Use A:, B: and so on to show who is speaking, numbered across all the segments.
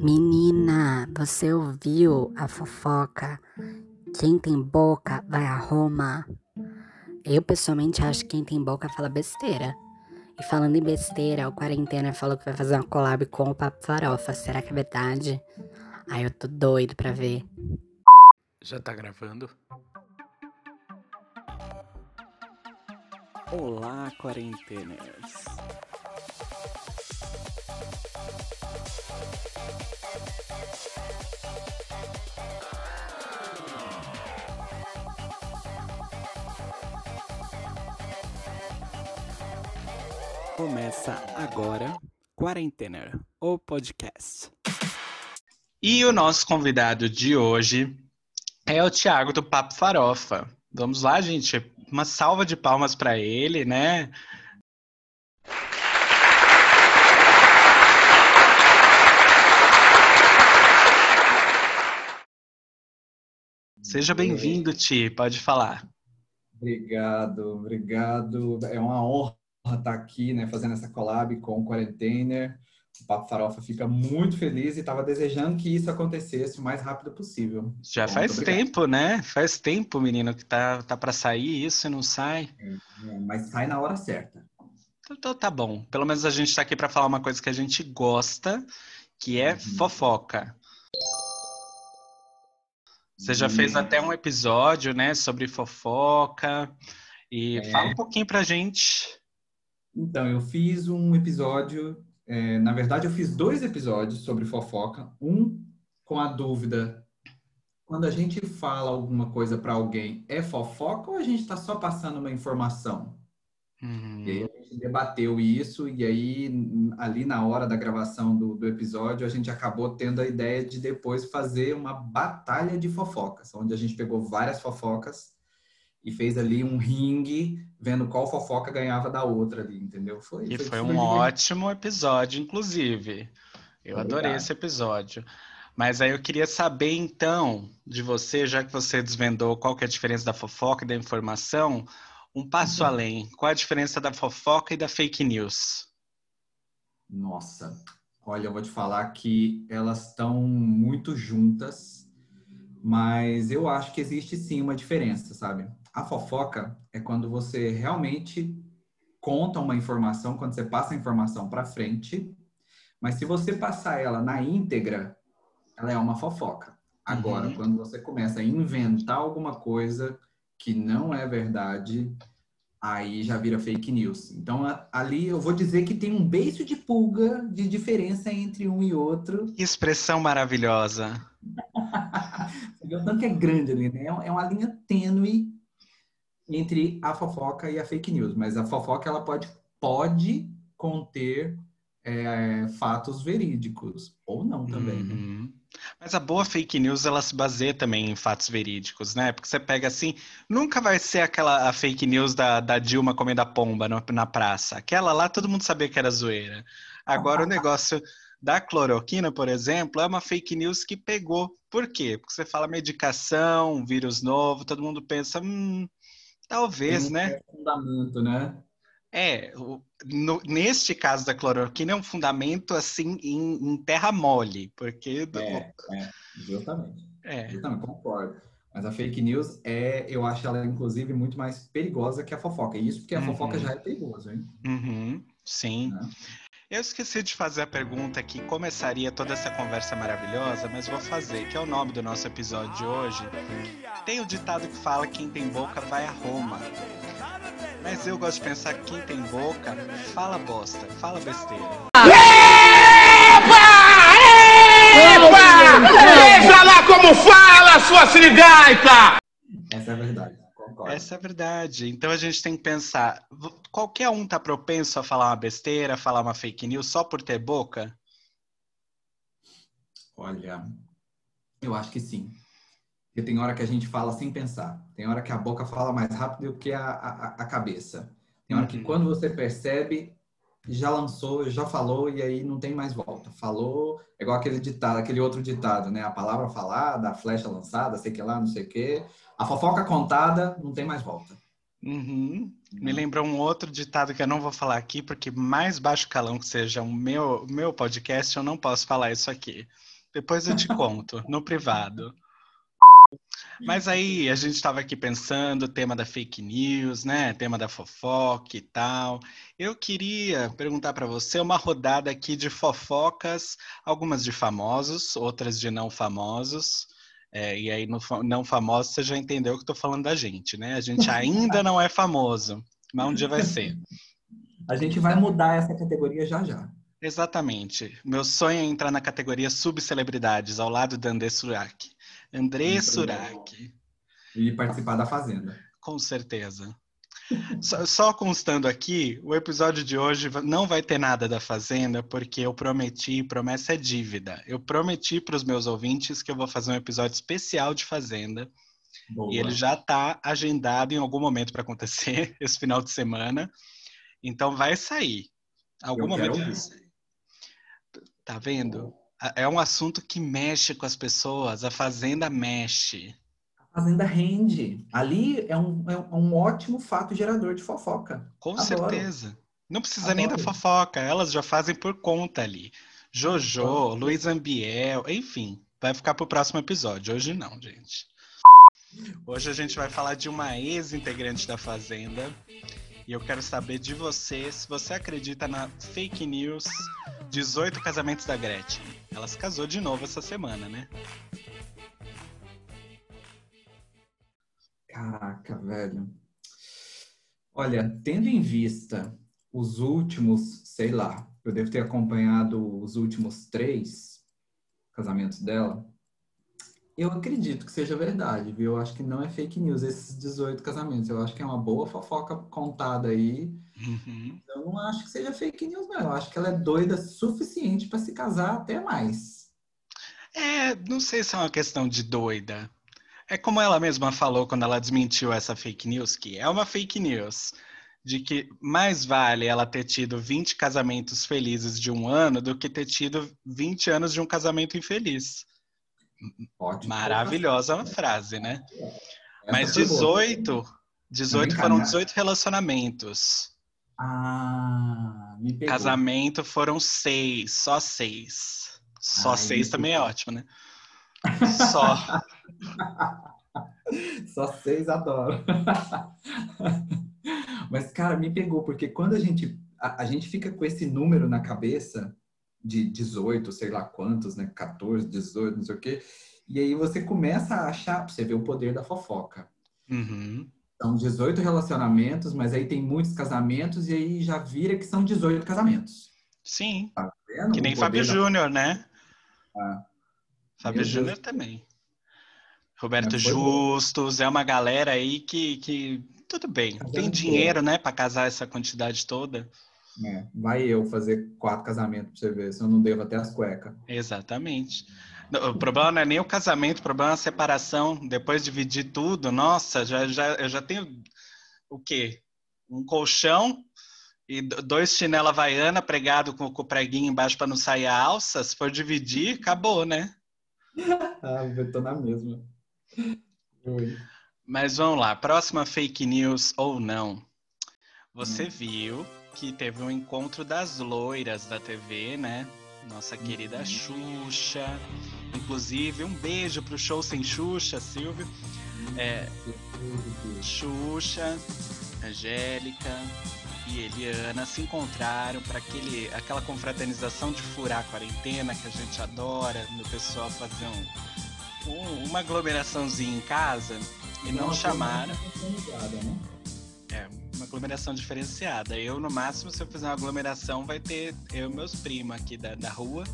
A: Menina, você ouviu a fofoca? Quem tem boca vai a Roma. Eu pessoalmente acho que quem tem boca fala besteira. E falando em besteira, o Quarentena falou que vai fazer uma collab com o Papo Farofa. Será que é verdade? Ai, eu tô doido pra ver.
B: Já tá gravando?
C: Olá, quarenteners! Começa agora Quarentener, o podcast.
B: E o nosso convidado de hoje é o Thiago do Papo Farofa. Vamos lá, gente. Uma salva de palmas para ele, né? Seja bem-vindo, Ti. Pode falar.
D: Obrigado, obrigado. É uma honra estar aqui, né, fazendo essa collab com o Quarentainer. O Papo Farofa fica muito feliz e estava desejando que isso acontecesse o mais rápido possível.
B: Já Bom, faz tempo, né? Faz tempo, menino, que tá, tá para sair isso e não sai.
D: É, é, mas sai na hora certa.
B: Então, então tá bom. Pelo menos a gente está aqui para falar uma coisa que a gente gosta, que é uhum. fofoca. Você já fez uhum. até um episódio, né, sobre fofoca. E é. fala um pouquinho pra gente.
D: Então, eu fiz um episódio, é, na verdade, eu fiz dois episódios sobre fofoca. Um com a dúvida: quando a gente fala alguma coisa para alguém, é fofoca ou a gente está só passando uma informação? Uhum. E aí a gente debateu isso, e aí, ali na hora da gravação do, do, episódio, a gente acabou tendo a ideia de depois fazer uma batalha de fofocas, onde a gente pegou várias fofocas e fez ali um ringue, vendo qual fofoca ganhava da outra ali, entendeu?
B: Foi, e foi, foi um ótimo episódio, inclusive. Eu adorei esse episódio. Mas aí eu queria saber, então, de você, já que você desvendou qual que é a diferença da fofoca e da informação, um passo uhum. além. Qual a diferença da fofoca e da fake news?
D: Nossa, olha, eu vou te falar que elas estão muito juntas, mas eu acho que existe sim uma diferença, sabe? A fofoca é quando você realmente conta uma informação, quando você passa a informação para frente, mas se você passar ela na íntegra, ela é uma fofoca. Agora, uhum. quando você começa a inventar alguma coisa que não é verdade, aí já vira fake news. Então, ali eu vou dizer que tem um beijo de pulga de diferença entre um e outro.
B: Expressão maravilhosa.
D: Você vê o tanto que é grande ali, né? É uma linha tênue entre a fofoca e a fake news, mas a fofoca ela pode, pode conter é, fatos verídicos ou não também. Né? Uhum. Né?
B: Mas a boa fake news ela se baseia também em fatos verídicos, né? Porque você pega assim, nunca vai ser aquela a fake news da, da Dilma comendo a pomba no, na praça. Aquela lá todo mundo sabia que era zoeira. Agora o negócio da cloroquina, por exemplo, é uma fake news que pegou. Por quê? Porque você fala medicação, vírus novo, todo mundo pensa, hum, Talvez,
D: um
B: né?
D: Fundamento, né?
B: É, no, neste caso da cloroquina é um fundamento assim em, em terra mole, porque
D: é, é justamente. É. Justamente, concordo. Mas a fake news é, eu acho ela inclusive muito mais perigosa que a fofoca. E isso porque a uhum. fofoca já é perigosa, hein?
B: Uhum. Sim. Né? Eu esqueci de fazer a pergunta que começaria toda essa conversa maravilhosa, mas vou fazer, que é o nome do nosso episódio de hoje. Tem o ditado que fala quem tem boca vai a Roma. Mas eu gosto de pensar que quem tem boca fala bosta, fala besteira.
E: Epa! Epa! Veja lá como fala, sua sirigaita!
D: Essa é a verdade.
B: Concordo. Essa é a verdade. Então a gente tem que pensar: qualquer um tá propenso a falar uma besteira, falar uma fake news só por ter boca?
D: Olha, eu acho que sim. Porque tem hora que a gente fala sem pensar. Tem hora que a boca fala mais rápido do que a, a, a cabeça. Tem hora uhum. que quando você percebe, já lançou, já falou e aí não tem mais volta. Falou, é igual aquele ditado, aquele outro ditado, né? A palavra falada, a flecha lançada, sei que lá, não sei o quê. A fofoca contada, não tem mais volta.
B: Uhum. Me lembrou um outro ditado que eu não vou falar aqui, porque mais baixo calão que seja o meu, meu podcast, eu não posso falar isso aqui. Depois eu te conto, no privado. Mas aí a gente estava aqui pensando, o tema da fake news, né? Tema da fofoca e tal. Eu queria perguntar para você uma rodada aqui de fofocas, algumas de famosos, outras de não famosos. É, e aí, no não famoso, você já entendeu que tô falando da gente, né? A gente ainda não é famoso, mas um dia vai ser.
D: A gente vai mudar essa categoria já já.
B: Exatamente. Meu sonho é entrar na categoria subcelebridades, ao lado da André Surak. André Surak,
D: E participar da Fazenda.
B: com certeza. Só, só constando aqui, o episódio de hoje não vai ter nada da Fazenda, porque eu prometi, promessa é dívida. Eu prometi para os meus ouvintes que eu vou fazer um episódio especial de Fazenda.
D: Boa.
B: E ele já está agendado em algum momento para acontecer esse final de semana. Então vai sair. Algum
D: Eu
B: momento vai sair. Tá vendo? A- É um assunto que mexe com as pessoas. A Fazenda mexe.
D: A Fazenda rende. Ali é um, é um ótimo fato gerador de fofoca.
B: Com
D: Adoro.
B: certeza. Não precisa nem da
D: Adoro.
B: fofoca. Elas já fazem por conta ali. Jojo,
D: Adoro.
B: Luiz Ambiel, enfim. Vai ficar pro próximo episódio. Hoje não, gente. Hoje a gente vai falar de uma ex-integrante da Fazenda. E eu quero saber de você se você acredita na fake news 18 casamentos da Gretchen. Ela se casou de novo essa semana, né?
D: Caraca, velho. Olha, tendo em vista os últimos, sei lá, eu devo ter acompanhado os últimos três casamentos dela. Eu acredito que seja verdade, viu? Eu acho que não é fake news esses 18 casamentos. Eu acho que é uma boa fofoca contada aí.
B: Uhum.
D: Eu não acho que seja fake news, não. Eu acho que ela é doida suficiente para se casar até mais.
B: É, não sei se é uma questão de doida. É como ela mesma falou quando ela desmentiu essa fake news, que é uma fake news, de que mais vale ela ter tido 20 casamentos felizes de um ano do que ter tido 20 anos de um casamento infeliz.
D: Ótimo.
B: Maravilhosa frase, né? Mas
D: foi boa.
B: 18, 18
D: Vem cá,
B: foram
D: né?
B: 18 relacionamentos.
D: Ah, me pegou.
B: Casamento foram seis, só seis. Só
D: Ai,
B: seis também é ótimo, né? Só.
D: Só seis adoro. Mas, cara, me pegou, porque quando a gente, a, a gente fica com esse número na cabeça de 18, sei lá quantos, né? 14, 18, não sei o quê. E aí você começa a achar, você vê o poder da fofoca.
B: Uhum.
D: São 18 relacionamentos, mas aí tem muitos casamentos e aí já vira que são 18 casamentos.
B: Sim.
D: Tá?
B: Que nem Fábio
D: da-
B: Júnior, né?
D: Ah.
B: Fábio
D: Meu Deus.
B: Júnior também. Roberto
D: bom.
B: Justus, é uma galera aí que, que tudo bem, tem
D: boa.
B: dinheiro, né, pra casar essa quantidade toda.
D: É, vai eu fazer quatro casamentos pra você ver, se eu não devo até as cuecas.
B: Exatamente. O problema não é nem o casamento, o problema é a separação. Depois de dividir tudo, nossa, já, já, eu já tenho o quê? Um colchão e do- dois chinela havaiana pregado com, com o preguinho embaixo para não sair a alça. Se for dividir, acabou, né?
D: Ah, eu tô na mesma. Oi.
B: Mas vamos lá, próxima fake news ou não. Você viu que teve um encontro das loiras da TV, né? Nossa querida Xuxa. Inclusive, um beijo pro show sem Xuxa, Silvio. É, Xuxa, Angélica e Eliana se encontraram para aquele aquela confraternização de furar a quarentena que a gente adora, no pessoal fazer um, um- uma aglomeraçãozinha em casa e não chamaram.
D: né?
B: É, uma aglomeração diferenciada. Eu, no máximo, se eu fizer uma aglomeração, vai ter eu e meus primos aqui da, da rua.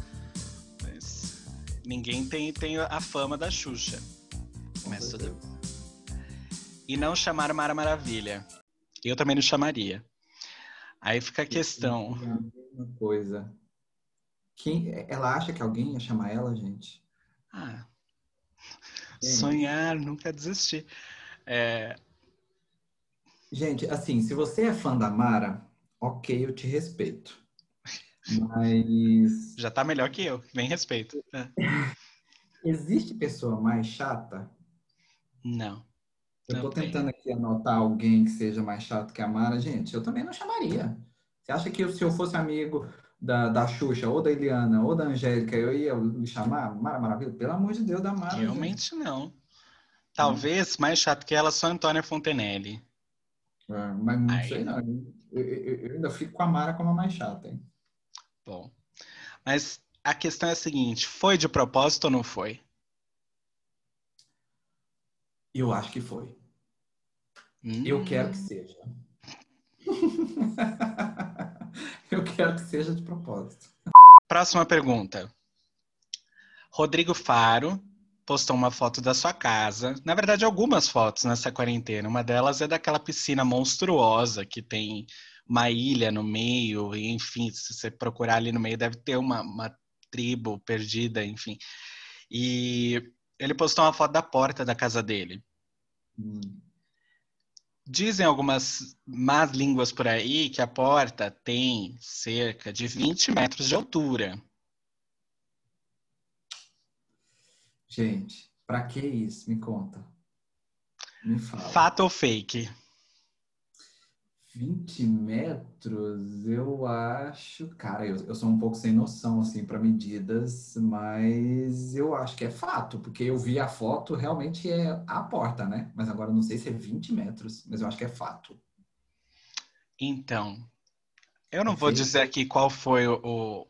B: Mas ninguém tem, tem a fama da Xuxa. Mas tudo E não chamaram Mara Maravilha. Eu também não chamaria. Aí fica a questão.
D: É a mesma coisa. Quem, ela acha que alguém ia chamar ela, gente?
B: Ah, sonhar, nunca desistir. É,
D: Gente, assim, se você é fã da Mara, ok, eu te respeito. Mas
B: já tá melhor que eu, bem respeito. É.
D: existe pessoa mais chata?
B: Não.
D: Eu tô
B: Também.
D: tentando aqui anotar alguém que seja mais chato que a Mara. Gente, eu também não chamaria. Você acha que se eu fosse amigo da, da Xuxa, ou da Eliana, ou da Angélica, eu ia me chamar Mara Maravilha? Pelo amor de Deus, da Mara. gente.
B: Realmente não. Talvez mais chato que ela só Antônia Fontenelle.
D: É, mas não
B: Aí.
D: sei não. Eu, eu- eu ainda fico com a Mara como a mais chata, hein?
B: Bom. Mas a questão é a seguinte: foi de propósito ou não foi?
D: Eu acho que foi. Eu quero que seja. eu quero que seja de propósito.
B: Próxima pergunta. Rodrigo Faro postou uma foto da sua casa. Na verdade, algumas fotos nessa quarentena. Uma delas é daquela piscina monstruosa que tem uma ilha no meio, e, enfim, se você procurar ali no meio, deve ter uma, uma tribo perdida, enfim. E ele postou uma foto da porta da casa dele. Dizem algumas más línguas por aí que a porta tem cerca de 20 metros de altura.
D: Gente, pra que isso? Me conta. Me fala.
B: Fato ou fake?
D: 20 metros, eu acho. Cara, eu, eu sou um pouco sem noção, assim, para medidas, mas eu acho que é fato, porque eu vi a foto, realmente é a porta, né? Mas agora eu não sei se é 20 metros, mas eu acho que é fato.
B: Então, eu não
D: É
B: vou
D: fake?
B: dizer aqui qual foi o,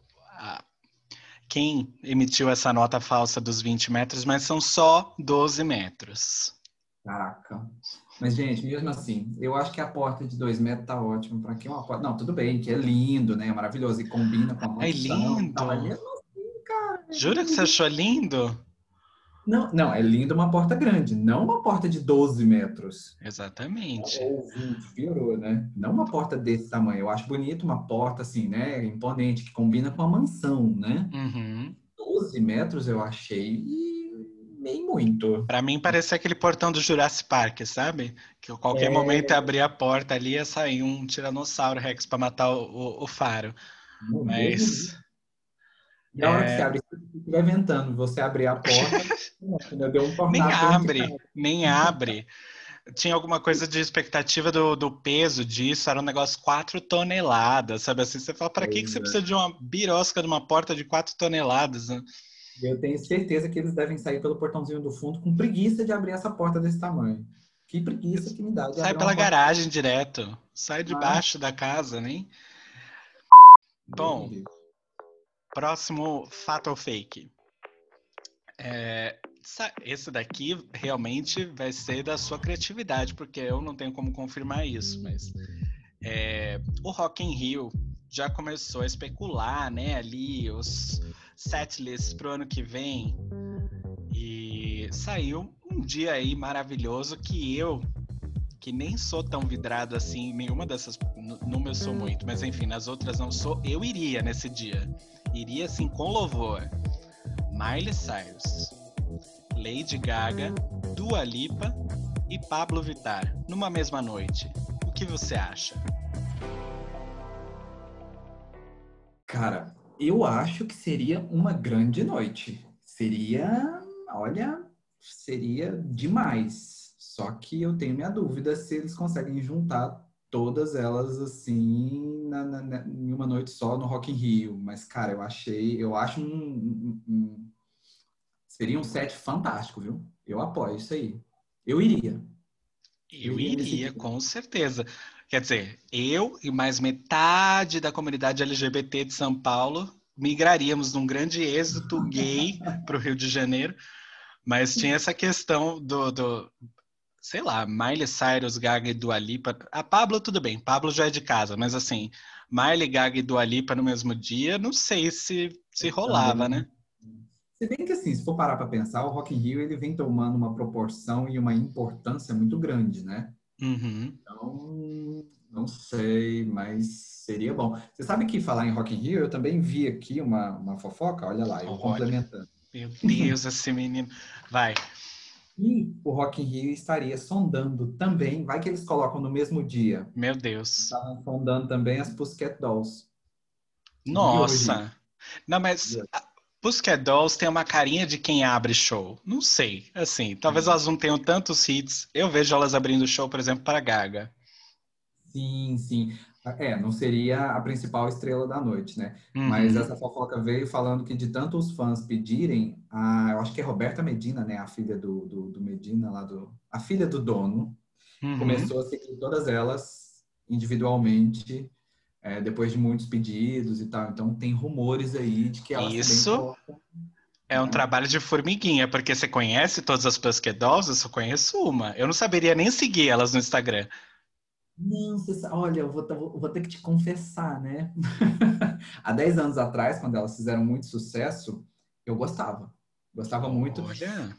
B: quem emitiu essa nota falsa dos 20 metros, mas são só 12 metros.
D: Caraca. Mas, gente, mesmo assim, eu acho que a porta de 2 metros tá ótimo. Para que uma porta? Não, tudo bem, que é lindo, né? É maravilhoso e combina com a
B: É
D: mansão e
B: lindo.
D: tal, mas mesmo assim, cara.
B: Jura que você achou lindo?
D: Não, não, é lindo uma porta grande, não uma porta de 12 metros.
B: Exatamente.
D: Ou 20, piorou, né? Não uma porta desse tamanho. Eu acho bonito uma porta assim, né? Imponente, que combina com a mansão, né?
B: Uhum.
D: 12 metros eu achei meio muito.
B: Pra mim parecia aquele portão do Jurassic Park, sabe? Que a qualquer
D: É.
B: momento ia abrir a porta ali ia sair um tiranossauro Rex pra matar o, o- o faro.
D: Do
B: Mas
D: céu. E a hora que você abre, se estiver ventando, você abrir a porta, deu um
B: nem abre, nem abre. Tinha alguma coisa de expectativa do, do peso disso, era um negócio 4 toneladas, sabe assim? Você fala, pra que, que você
D: é.
B: precisa de uma birosca de uma porta de 4 toneladas? né?
D: Eu tenho certeza que eles devem sair pelo portãozinho do fundo com preguiça de abrir essa porta desse tamanho. Que preguiça que me dá
B: Sai pela
D: uma porta
B: garagem direto, sai debaixo da casa, nem. Bom, Próximo fato ou fake. É, esse daqui realmente vai ser da sua criatividade, porque eu não tenho como confirmar isso, mas é, o Rock in Rio já começou a especular, né, ali os setlists pro ano que vem e saiu um dia aí maravilhoso que eu que nem sou tão vidrado assim nenhuma dessas no- numa eu sou muito, mas enfim, nas outras não sou, eu iria nesse dia. Iria assim com louvor. Miley Cyrus, Lady Gaga, Dua Lipa e Pablo Vittar numa mesma noite. O que você acha?
D: Cara, eu acho que seria uma grande noite. Seria, olha, seria demais. Só que eu tenho minha dúvida se eles conseguem juntar todas elas assim na- na- na- em uma noite só no Rock in Rio. Mas, cara, eu achei, eu acho um, um- um- seria um set fantástico, viu? Eu apoio isso aí. Eu iria.
B: Eu
D: Eu iria
B: iria, com certeza. Quer dizer, eu e mais metade da comunidade LGBT de São Paulo migraríamos num grande êxito gay para o Rio de Janeiro, mas tinha essa questão do, do, sei lá, Miley Cyrus, Gaga e Dua Lipa. A Pablo, tudo bem, Pablo já é de casa, mas assim, Miley, Gaga e Dua Lipa no mesmo dia, não sei se, se rolava, né?
D: Se bem que assim, se for parar para pensar, o Rock in Rio ele vem tomando uma proporção e uma importância muito grande, né?
B: Uhum.
D: Então, não sei, mas seria bom. Você sabe que falar em Rock in Rio, eu também vi aqui uma, uma fofoca, olha lá, eu
B: Olha.
D: complementando.
B: Meu Deus, esse menino. Vai.
D: E o Rock in Rio estaria sondando também, vai que eles colocam no mesmo dia,
B: Meu Deus.
D: estavam sondando também as Pussycat Dolls.
B: Nossa! Não, mas Pussycat Dolls tem uma carinha de quem abre show. Não sei, assim, talvez elas não tenham tantos hits. Eu vejo elas abrindo show, por exemplo, para Gaga.
D: Sim, sim. É, não seria a principal estrela da noite, né?
B: Uhum.
D: Mas essa fofoca veio falando que de tantos fãs pedirem, a, eu acho que é Roberta Medina, né? A filha do, do, do Medina lá do... A filha do dono,
B: Uhum.
D: começou a seguir todas elas individualmente, é, depois de muitos pedidos e tal. Então tem rumores aí de que elas
B: Isso. É um trabalho de formiguinha, porque você conhece todas as Pussycat Dolls? Eu só conheço uma. Eu não saberia nem seguir elas no Instagram.
D: Não, você olha, eu vou, vou- ter que te confessar, né? Há 10 anos atrás, quando elas fizeram muito sucesso, eu gostava. Gostava muito.
B: Olha.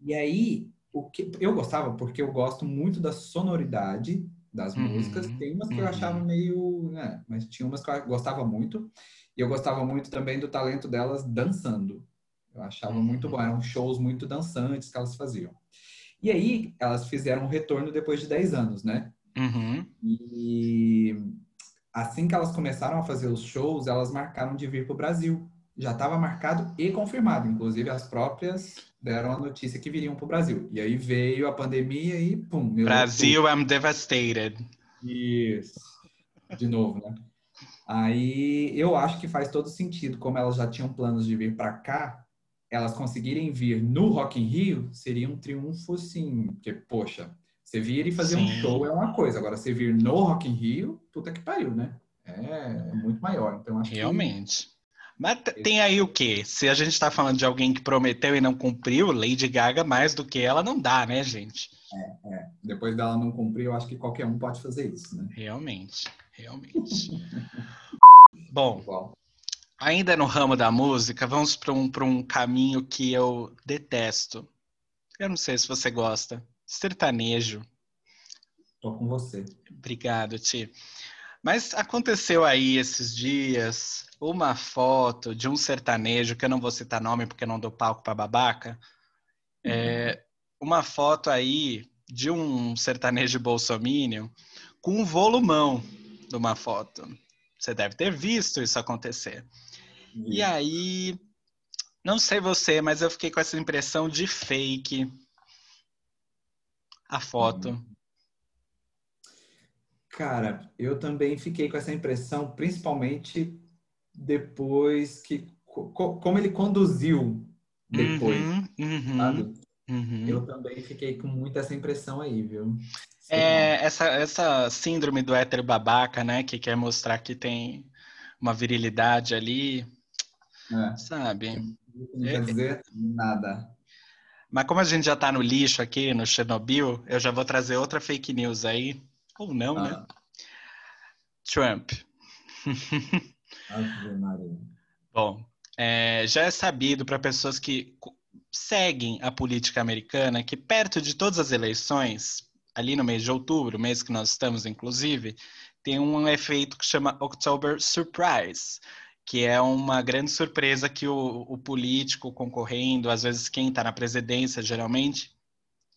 D: E aí, o que eu gostava porque eu gosto muito da sonoridade das
B: Uhum,
D: músicas. Tem umas que eu
B: uhum.
D: achava meio, né, mas tinha umas que eu gostava muito. E eu gostava muito também do talento delas dançando. Eu achava
B: Uhum.
D: muito bom, eram shows muito dançantes que elas faziam. E aí, elas fizeram um retorno depois de 10 anos, né?
B: Uhum.
D: E assim que elas começaram a fazer os shows, elas marcaram de vir para o Brasil. Já estava marcado e confirmado. Inclusive, as próprias deram a notícia que viriam para o Brasil. E aí veio a pandemia e pum.
B: Brasil, I'm devastated.
D: Isso. De novo, né? Aí eu acho que faz todo sentido, como elas já tinham planos de vir para cá, elas conseguirem vir no Rock in Rio seria um triunfo, sim. Porque, poxa, você vir e fazer um
B: Sim.
D: show é uma coisa. Agora, você vir no Rock in Rio, puta que pariu, né? É, é muito maior. Então, acho que-
B: Realmente. Mas t- tem aí o quê? Se a gente tá falando de alguém que prometeu e não cumpriu, Lady Gaga mais do que ela não dá, né, gente?
D: depois dela não cumprir, eu acho que qualquer um pode fazer isso, né?
B: Realmente, realmente. Bom, ainda no ramo da música, vamos para um, pra um caminho que eu detesto. Eu não sei se você gosta. Sertanejo.
D: Tô com você.
B: Obrigado, Ti. Mas aconteceu aí esses dias uma foto de um sertanejo, que eu não vou citar nome porque não dou palco para babaca. É, uma foto aí de um sertanejo bolsominion com um volumão de uma foto. Você deve ter visto isso acontecer. E aí, não sei você, mas eu fiquei com essa impressão de fake a foto.
D: Cara, eu também fiquei com essa impressão, principalmente depois que. co- co- como ele conduziu depois,
B: Uhum, uhum,
D: sabe?
B: uhum.
D: Eu também fiquei com muito essa impressão aí, viu? Sei
B: É essa, essa síndrome do hétero babaca, né? Que quer mostrar que tem uma virilidade ali.
D: É,
B: sabe?
D: não quer dizer nada.
B: Mas como a gente já tá no lixo aqui, no Chernobyl, eu já vou trazer outra fake news aí. Ou não, né?
D: Ah,
B: Trump.
D: Ave Maria.
B: Bom, é, já é sabido para pessoas que seguem a política americana que perto de todas as eleições, ali no mês de outubro, mês que nós estamos, inclusive, tem um efeito que chama October Surprise, que é uma grande surpresa que o, o político concorrendo, às vezes quem está na presidência, geralmente,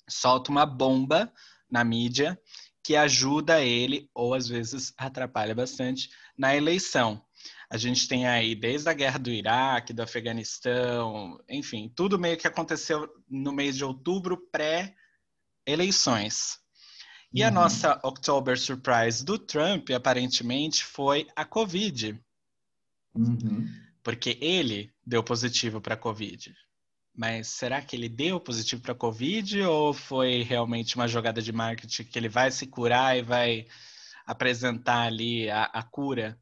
B: solta uma bomba na mídia que ajuda ele, ou às vezes atrapalha bastante, na eleição. A gente tem aí desde a guerra do Iraque, do Afeganistão, enfim, tudo meio que aconteceu no mês de outubro, pré-eleições. E a
D: Uhum.
B: nossa October Surprise do Trump, aparentemente, foi a Covid,
D: Uhum.
B: porque ele deu positivo para a Covid. Mas será que ele deu positivo para a Covid ou foi realmente uma jogada de marketing que ele vai se curar e vai apresentar ali a, a cura?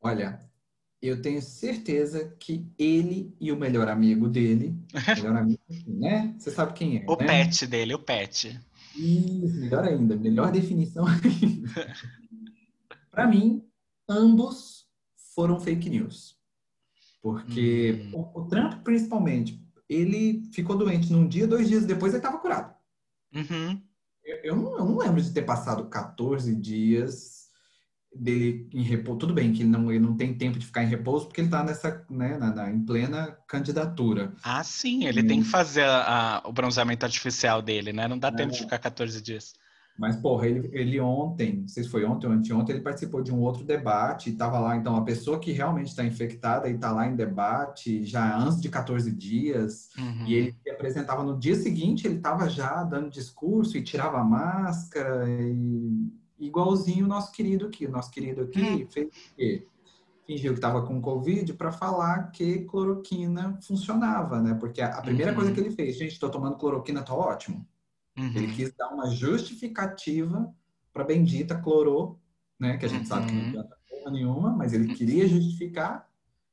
D: Olha, eu tenho certeza que ele e o melhor amigo dele, melhor amigo, né? Você sabe quem é,
B: O
D: né?
B: pet dele, o pet.
D: Isso, melhor ainda, melhor definição. Para mim, ambos foram fake news. Porque
B: Hum.
D: o, o Trump, principalmente, ele ficou doente num dia, dois dias depois ele estava curado.
B: Uhum.
D: Eu, eu não, eu não lembro de ter passado 14 dias dele em repouso. Tudo bem que ele não, ele não tem tempo de ficar em repouso porque ele está nessa, né, na, na- em plena candidatura.
B: Ah, sim, ele tem que fazer a- a- o bronzeamento artificial dele, né? Não dá tempo de ficar 14 dias.
D: Mas, porra, ele, ele ontem, não sei se foi ontem ou anteontem, ele participou de um outro debate e tava lá, então, a pessoa que realmente está infectada e tá lá em debate já antes de 14 dias,
B: Uhum.
D: e ele se apresentava no dia seguinte, ele tava já dando discurso e tirava a máscara, e igualzinho o nosso querido aqui. O nosso querido aqui fez o quê? Fingiu que estava com Covid para falar que cloroquina funcionava, né? Porque a, a primeira
B: Uhum.
D: coisa que ele fez, gente, tô tomando cloroquina, tá ótimo. Ele
B: Uhum.
D: quis dar uma justificativa para bendita clorô, né? Que a gente sabe que não
B: Uhum.
D: adianta porra nenhuma, mas ele queria justificar.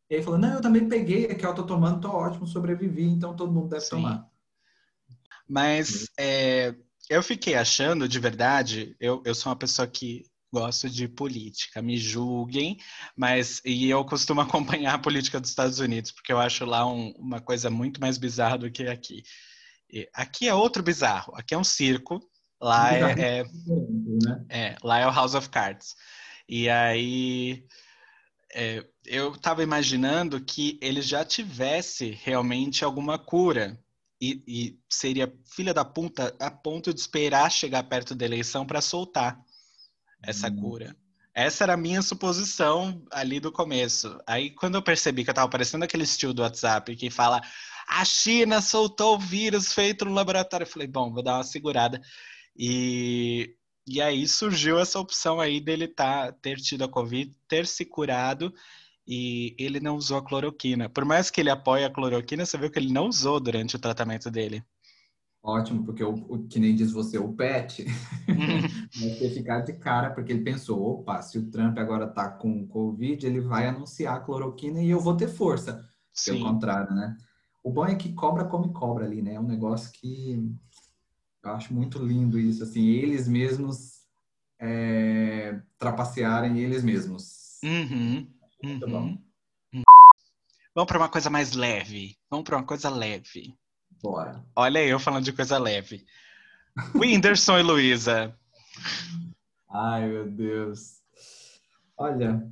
D: E aí falou: Não, eu também peguei, aqui eu tô tomando, tô ótimo, sobrevivi, então todo mundo deve
B: Sim.
D: tomar.
B: Mas é, eu fiquei achando, de verdade, eu, eu sou uma pessoa que gosto de política, me julguem, mas e eu costumo acompanhar a política dos Estados Unidos, porque eu acho lá um- uma coisa muito mais bizarra do que aqui. Aqui é outro bizarro, aqui é um circo, lá
D: Bizarro.
B: é, é,
D: Né?
B: é, lá é o House of Cards. E aí é, eu estava imaginando que ele já tivesse realmente alguma cura. E, e seria filha da puta a ponto de esperar chegar perto da eleição para soltar essa
D: Hum.
B: cura. Essa era a minha suposição ali do começo. Aí, quando eu percebi que eu tava parecendo aquele estilo do WhatsApp que fala a China soltou o vírus feito no laboratório, eu falei, bom, vou dar uma segurada. E, e aí surgiu essa opção aí dele tá, ter tido a Covid, ter se curado e ele não usou a cloroquina. Por mais que ele apoie a cloroquina, você viu que ele não usou durante o tratamento dele.
D: Ótimo, porque o, o- que nem diz você, o Pet vai ter ficar de cara, porque ele pensou, opa, se o Trump agora tá com Covid, ele vai anunciar a cloroquina e eu vou ter força. Pelo
B: Sim.
D: contrário, né? O bom é que cobra come cobra ali, né? É um negócio que eu acho muito lindo isso, assim, eles mesmos é, trapacearem eles mesmos.
B: Uhum,
D: Muito
B: uhum.
D: bom.
B: Vamos para uma coisa mais leve. Vamos para uma coisa leve.
D: Bora.
B: Olha eu falando de coisa leve. Whindersson e Luísa.
D: Ai, meu Deus. Olha,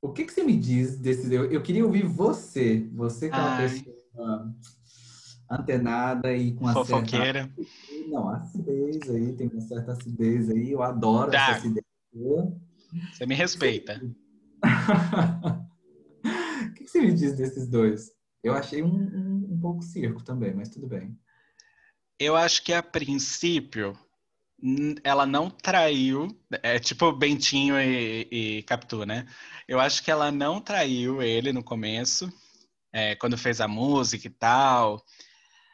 D: o que que você me diz desse... Eu, eu queria ouvir você, você que é uma
B: Ai.
D: pessoa antenada e com uma certa...
B: Fofoqueira.
D: Não, acidez aí, tem uma certa acidez aí, eu adoro
B: Tá.
D: essa acidez.
B: Você me respeita.
D: O que que você me diz desses dois? Eu achei um, um, um pouco circo também, mas tudo bem.
B: Eu acho que a princípio ela não traiu. É tipo Bentinho e, e Capitu, né? Eu acho que ela não traiu ele no começo, é, quando fez a música e tal.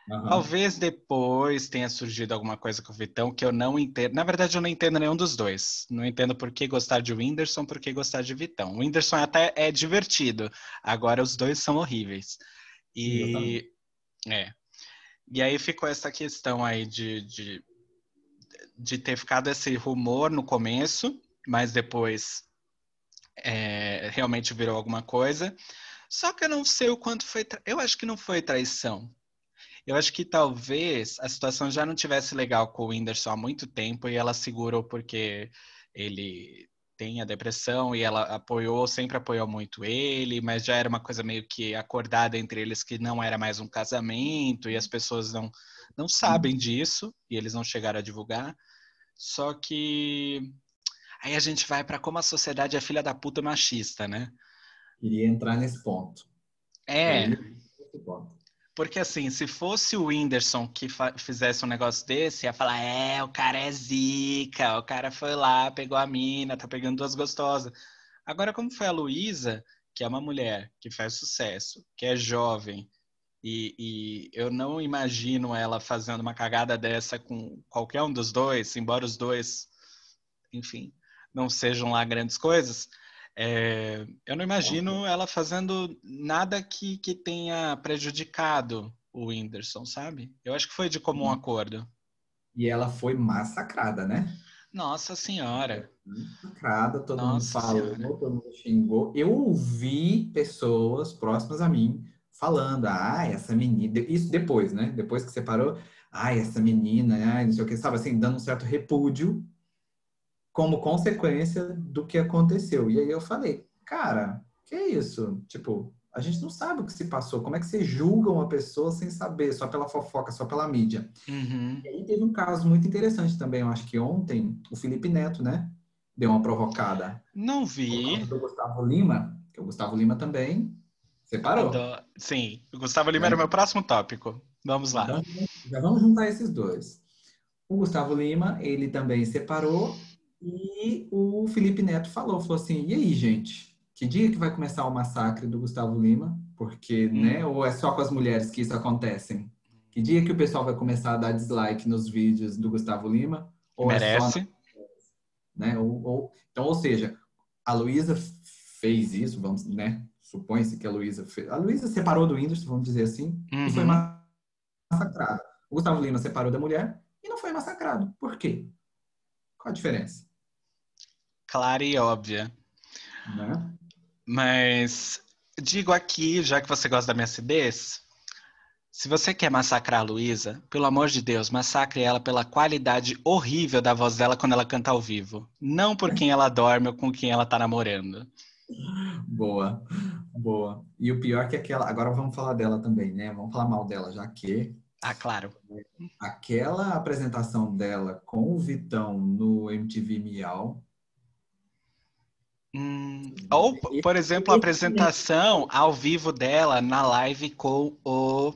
D: Aham.
B: Talvez depois tenha surgido alguma coisa com o Vitão que eu não entendo. Na verdade, eu não entendo nenhum dos dois. Não entendo por que gostar de Whindersson, por que gostar de Vitão. O Whindersson até é divertido. Agora os dois são horríveis. E é. E aí ficou essa questão aí de, de, de ter ficado esse rumor no começo, mas depois é, realmente virou alguma coisa. Só que eu não sei o quanto foi. tra- Eu acho que não foi traição. Eu acho que talvez a situação já não tivesse legal com o Whindersson há muito tempo e ela segurou porque ele tem a depressão e ela apoiou, sempre apoiou muito ele, mas já era uma coisa meio que acordada entre eles que não era mais um casamento e as pessoas não, não sabem disso e eles não chegaram a divulgar. Só que aí a gente vai para como a sociedade é filha da puta machista, né?
D: Queria entrar nesse ponto.
B: É,
D: Nesse ponto.
B: Porque assim, se fosse o Whindersson que fizesse um negócio desse, ia falar, é, o cara é zica, o cara foi lá, pegou a mina, tá pegando duas gostosas. Agora, como foi a Luísa, que é uma mulher que faz sucesso, que é jovem, e, e eu não imagino ela fazendo uma cagada dessa com qualquer um dos dois, embora os dois, enfim, não sejam lá grandes coisas. É, eu não imagino ela fazendo nada que, que tenha prejudicado o Whindersson, sabe? Eu acho que foi de comum
D: Uhum.
B: acordo.
D: E ela foi massacrada, né?
B: Nossa senhora.
D: Massacrada, todo
B: Nossa
D: mundo falou,
B: Senhora.
D: todo mundo xingou. Eu ouvi pessoas próximas a mim falando, ah, essa menina, isso depois, né? Depois que separou, ai, essa menina, ai, não sei o que, sabe assim, dando um certo repúdio como consequência do que aconteceu. E aí eu falei, cara, que isso? Tipo, A gente não sabe o que se passou. Como é que você julga uma pessoa sem saber, só pela fofoca, só pela mídia?
B: Uhum.
D: E aí teve um caso muito interessante também, eu acho que ontem, o Felipe Neto, né? Deu uma provocada.
B: Não vi.
D: do Gustavo Lima, que o Gustavo Lima também separou.
B: Adoro- Sim, o Gustavo Lima
D: É.
B: era o meu próximo tópico. Vamos lá.
D: Então, já vamos juntar esses dois. O Gustavo Lima, ele também separou e o Felipe Neto falou, falou assim, e aí, gente, que dia que vai começar o massacre do Gustavo Lima? Porque,
B: Hum.
D: né, ou é só com as mulheres que isso acontece? Que dia que o pessoal vai começar a dar dislike nos vídeos do Gustavo Lima? Ou é só
B: Merece.
D: né? Ou, ou- então, ou seja, a Luísa fez isso, vamos, né? Supõe-se que a Luísa fez. A Luísa separou do Whindersson, vamos dizer assim, e foi
B: Uhum.
D: massacrada. O Gustavo Lima separou da mulher e não foi massacrado. Por quê? Qual a diferença?
B: Clara e óbvia.
D: Né?
B: Mas digo aqui, já que você gosta da minha acidez, se você quer massacrar a Luísa, pelo amor de Deus, massacre ela pela qualidade horrível da voz dela quando ela canta ao vivo. Não por quem ela dorme ou com quem ela tá namorando.
D: Boa, boa. E o pior é que aquela. Agora vamos falar dela também, né? Vamos falar mal dela, já que
B: Ah, claro.
D: aquela apresentação dela com o Vitão no MTV Miau.
B: Hum, ou, por exemplo, a apresentação ao vivo dela na live com o.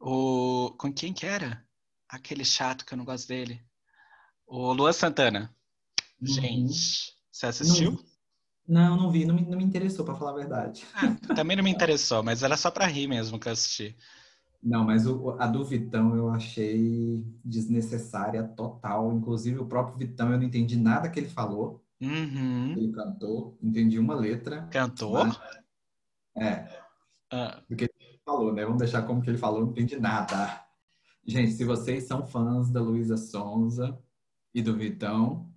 B: o com quem que era? Aquele chato que eu não gosto dele. O Luan Santana. Gente, você assistiu?
D: Não, não vi, não me, não me interessou, pra falar a verdade.
B: Ah, também não me interessou, mas era só pra rir mesmo que eu assisti.
D: Não, mas o- a do Vitão eu achei desnecessária total. Inclusive, o próprio Vitão, eu não entendi nada que ele falou.
B: Uhum.
D: Ele cantou, entendi uma letra.
B: Cantou?
D: Mas- É,
B: Ah,
D: falou, né? Vamos deixar como que ele falou, não entendi nada. Gente, se vocês são fãs da Luísa Sonza e do Vitão,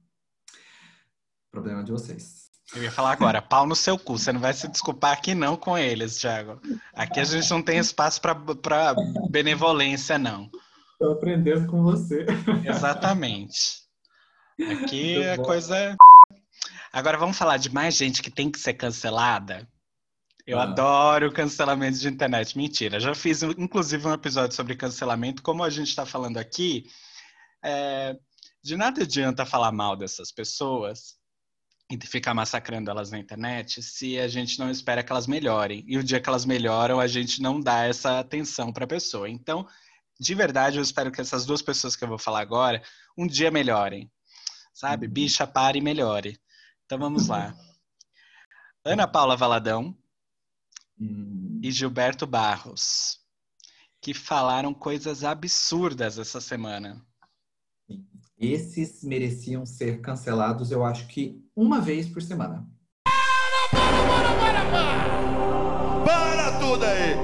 D: problema de vocês.
B: eu ia falar agora, pau no seu cu. Você não vai se desculpar aqui não com eles, Thiago. Aqui a gente não tem espaço pra, pra benevolência, não.
D: Tô aprendendo com você.
B: Exatamente. Aqui a coisa é. Agora vamos falar de mais gente que tem que ser cancelada. Eu
D: Ah.
B: adoro cancelamento de internet. Mentira, já fiz inclusive um episódio sobre cancelamento. Como a gente está falando aqui, é, de nada adianta falar mal dessas pessoas e ficar massacrando elas na internet se a gente não espera que elas melhorem. E o dia que elas melhoram, a gente não dá essa atenção para a pessoa. Então, de verdade, eu espero que essas duas pessoas que eu vou falar agora um dia melhorem. Sabe?
D: Uhum.
B: Bicha, pare e melhore. Então vamos lá. Ana Paula Valadão
D: Hum,
B: e Gilberto Barros, que falaram coisas absurdas essa semana.
D: Esses mereciam ser cancelados, eu acho que uma vez por semana.
E: Para tudo aí!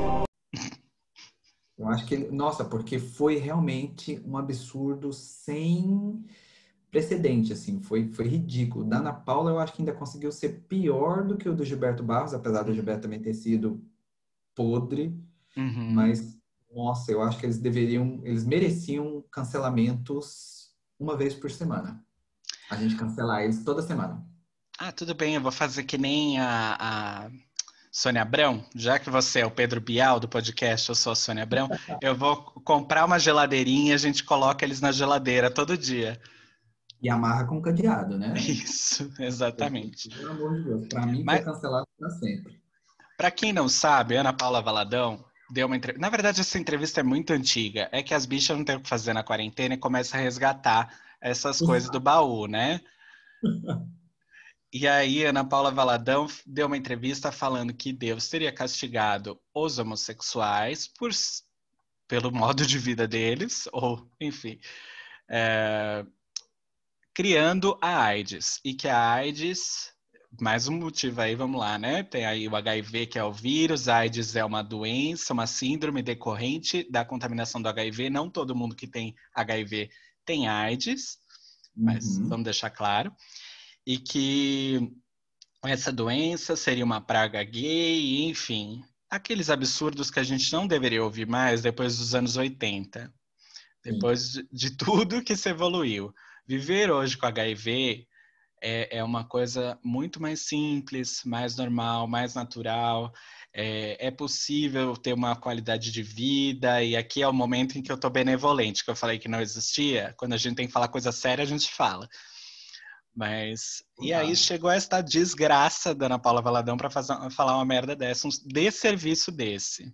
D: Eu acho que nossa, porque foi realmente um absurdo sem precedente, assim, foi, foi ridículo. Da Ana Paula, eu acho que ainda conseguiu ser pior do que o do Gilberto Barros, apesar do Gilberto também ter sido podre,
B: Uhum.
D: mas nossa, eu acho que eles deveriam, eles mereciam cancelamentos uma vez por semana. A gente cancelar eles toda semana.
B: Ah, tudo bem, eu vou fazer que nem a, a Sônia Abrão, já que você é o Pedro Bial do podcast, eu sou a Sônia Abrão, eu vou comprar uma geladeirinha e a gente coloca eles na geladeira todo dia.
D: E amarra com cadeado, né?
B: Isso, exatamente.
D: Pelo amor de Deus, pra mim
B: Mas-
D: foi cancelado para sempre.
B: Para quem não sabe, Ana Paula Valadão deu uma entrevista. Na verdade, essa entrevista é muito antiga. É que as bichas não têm o que fazer na quarentena e começam a resgatar essas coisas do baú, né? E aí, Ana Paula Valadão deu uma entrevista falando que Deus teria castigado os homossexuais por, pelo modo de vida deles, ou, enfim, é, criando a AIDS. E que a AIDS mais um motivo aí, vamos lá, né? Tem aí o HIV, que é o vírus, a AIDS é uma doença, uma síndrome decorrente da contaminação do HIV. Não todo mundo que tem HIV tem AIDS, mas
D: Uhum.
B: vamos deixar claro. E que essa doença seria uma praga gay, enfim. Aqueles absurdos que a gente não deveria ouvir mais depois dos anos 80. Depois de, de tudo que se evoluiu. Viver hoje com HIV é, é uma coisa muito mais simples, mais normal, mais natural. É, é, possível ter uma qualidade de vida, e aqui é o momento em que eu tô benevolente, que eu falei que não existia. Quando a gente tem que falar coisa séria, a gente fala. Mas. E aí chegou esta desgraça da Ana Paula Valadão para falar uma merda dessa, um desserviço desse.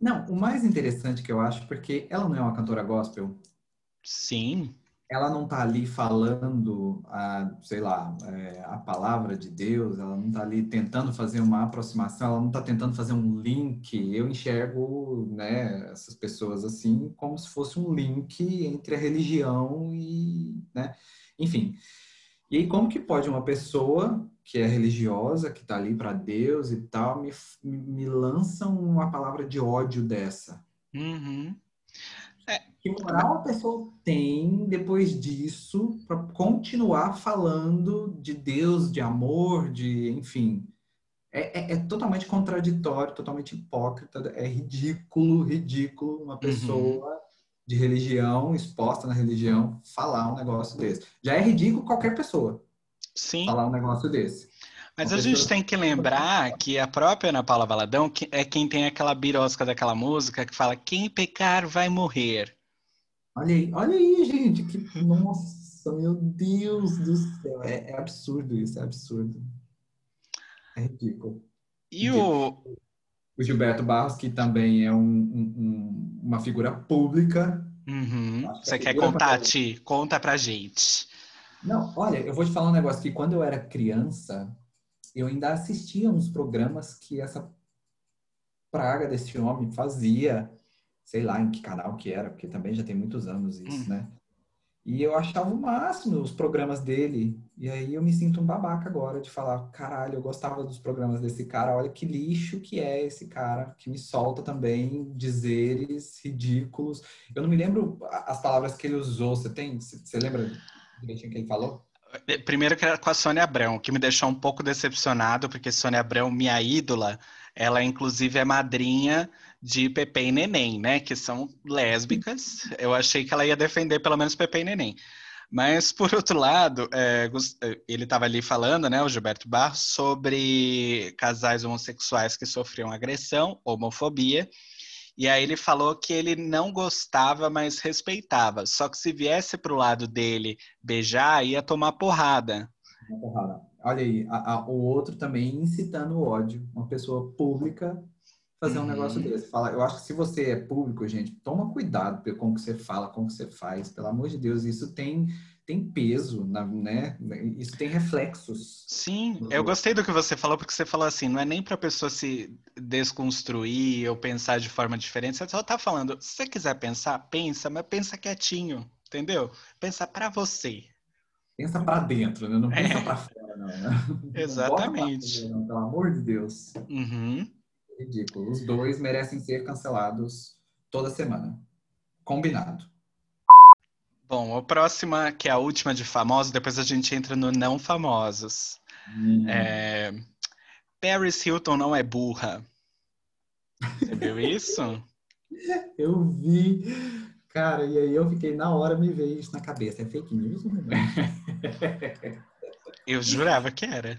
D: Não, o mais interessante que eu acho, porque ela não é uma cantora gospel.
B: Sim
D: ela não está ali falando, a, sei lá, é, a palavra de Deus, ela não está ali tentando fazer uma aproximação, ela não está tentando fazer um link. Eu enxergo né, essas pessoas assim como se fosse um link entre a religião e, né, enfim. E aí, como que pode uma pessoa que é religiosa, que está ali para Deus e tal, me, me lança uma palavra de ódio dessa?
B: Uhum.
D: Que moral a pessoa tem depois disso para continuar falando de Deus, de amor, de enfim. É, é, é, totalmente contraditório, totalmente hipócrita, é ridículo, ridículo uma uhum. pessoa uhum. de religião, exposta na religião, falar um negócio desse. Já é ridículo qualquer pessoa
B: Sim.
D: falar um negócio desse.
B: Mas a gente tem que lembrar que a própria Ana Paula Valadão é quem tem aquela birosca daquela música que fala quem pecar vai morrer.
D: Olha aí, olha aí, gente, que nossa, meu Deus do céu, é, é absurdo isso, é absurdo. É ridículo.
B: E o...
D: o Gilberto Barros, que também é um, um, uma figura pública.
B: Uhum. Você quer contar, Ti? Conta pra gente.
D: Não, olha, eu vou te falar um negócio que quando eu era criança, eu ainda assistia uns programas que essa praga desse homem fazia, sei lá em que canal que era, porque também já tem muitos anos isso, hum. né? E eu achava o máximo os programas dele. E aí eu me sinto um babaca agora de falar, caralho, eu gostava dos programas desse cara, olha que lixo que é esse cara, que me solta também dizeres ridículos. Eu não me lembro as palavras que ele usou, você tem? Você lembra direitinho que ele falou?
B: Primeiro que era com a Sônia Abrão, que me deixou um pouco decepcionado, porque Sônia Abrão, minha ídola, ela inclusive é madrinha de Pepe e Neném, né? Que são lésbicas. Eu achei que ela ia defender pelo menos Pepe e Neném. Mas, por outro lado, é, é ele estava ali falando, né, o Gilberto Barros, sobre casais homossexuais que sofriam agressão, homofobia, e aí ele falou que ele não gostava, mas respeitava. Só que se viesse para o lado dele beijar, ia tomar porrada.
D: porrada. Olha aí, a, a, o outro também incitando o ódio. Uma pessoa pública fazer um negócio uhum. desse. Fala, eu acho que se você é público, gente, toma cuidado com o que você fala, com o que você faz. Pelo amor de Deus, isso tem tem peso, né? Isso tem reflexos.
B: Sim, eu gostei do que você falou, porque você falou assim, não é nem para a pessoa se desconstruir ou pensar de forma diferente, você só tá falando, se você quiser pensar, pensa, mas pensa quietinho, entendeu? Pensa para você.
D: Pensa para dentro, né? Não pensa é. para fora, não. Né?
B: Exatamente.
D: Não, pelo amor de Deus.
B: Uhum.
D: Ridículo. Os dois merecem ser cancelados toda semana. Combinado.
B: Bom, a próxima, que é a última de famosos, depois a gente entra no não famosos. Hum. É... Paris Hilton não é burra. Você viu isso?
D: eu vi. Cara, e aí eu fiquei, na hora me veio isso na cabeça. É fake news?
B: eu jurava que era.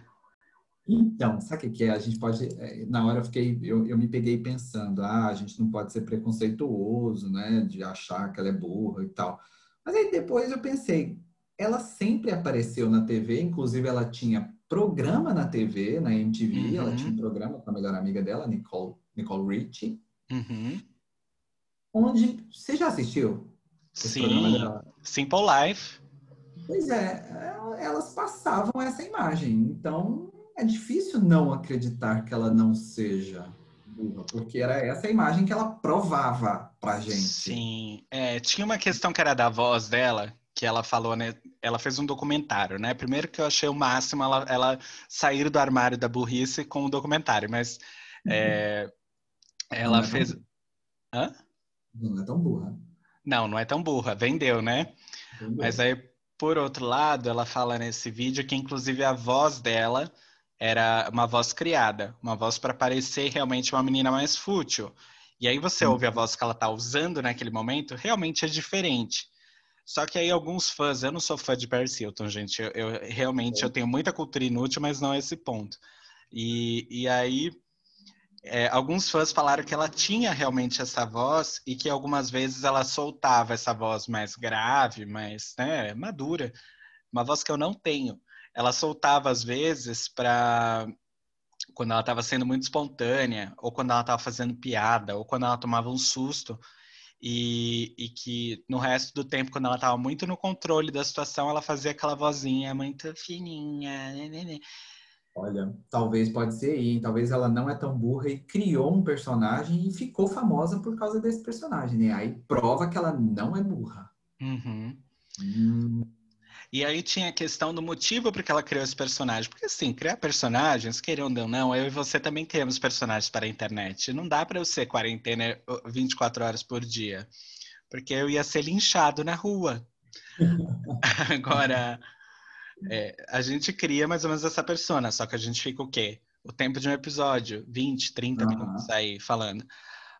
D: Então, sabe o que é? A gente pode. É, na hora eu fiquei, eu, eu me peguei pensando, ah, a gente não pode ser preconceituoso, né? De achar que ela é burra e tal. Mas aí depois eu pensei, ela sempre apareceu na TV, inclusive ela tinha programa na TV, na MTV, uhum. ela tinha um programa com a melhor amiga dela, Nicole, Nicole Richie.
B: Uhum.
D: Onde. Você já assistiu?
B: Sim, Simple Life.
D: Pois é, elas passavam essa imagem. Então é difícil não acreditar que ela não seja burra, porque era essa a imagem que ela provava pra gente.
B: Sim, é, tinha uma questão que era da voz dela, que ela falou, né? Ela fez um documentário, né? Primeiro que eu achei o máximo ela, ela sair do armário da burrice com o documentário, mas é, ela
D: não
B: é fez.
D: Hã? Não é tão burra.
B: Não, não é tão burra, vendeu, né? Vendeu. Mas aí, por outro lado, ela fala nesse vídeo que, inclusive, a voz dela era uma voz criada, uma voz para parecer realmente uma menina mais fútil. E aí você ouve a voz que ela está usando naquele momento, realmente é diferente. Só que aí alguns fãs, eu não sou fã de Paris Hilton, gente. Eu, eu realmente eu tenho muita cultura inútil, mas não a esse ponto. E, e aí é, alguns fãs falaram que ela tinha realmente essa voz e que algumas vezes ela soltava essa voz mais grave, mais né, madura, uma voz que eu não tenho. Ela soltava às vezes para quando ela estava sendo muito espontânea, ou quando ela estava fazendo piada, ou quando ela tomava um susto, e, e que no resto do tempo, quando ela estava muito no controle da situação, ela fazia aquela vozinha muito fininha. Né, né, né.
D: Olha, talvez pode ser aí, talvez ela não é tão burra e criou um personagem e ficou famosa por causa desse personagem, né? Aí prova que ela não é burra.
B: Uhum.
D: Hum,
B: E aí tinha a questão do motivo por que ela criou esse personagem. Porque assim, criar personagens, querendo ou não, eu e você também criamos personagens para a internet. Não dá para eu ser quarentena 24 horas por dia. Porque eu ia ser linchado na rua. Agora, é, a gente cria mais ou menos essa persona, só que a gente fica o quê? O tempo de um episódio, 20, 30
D: Aham.
B: minutos aí falando.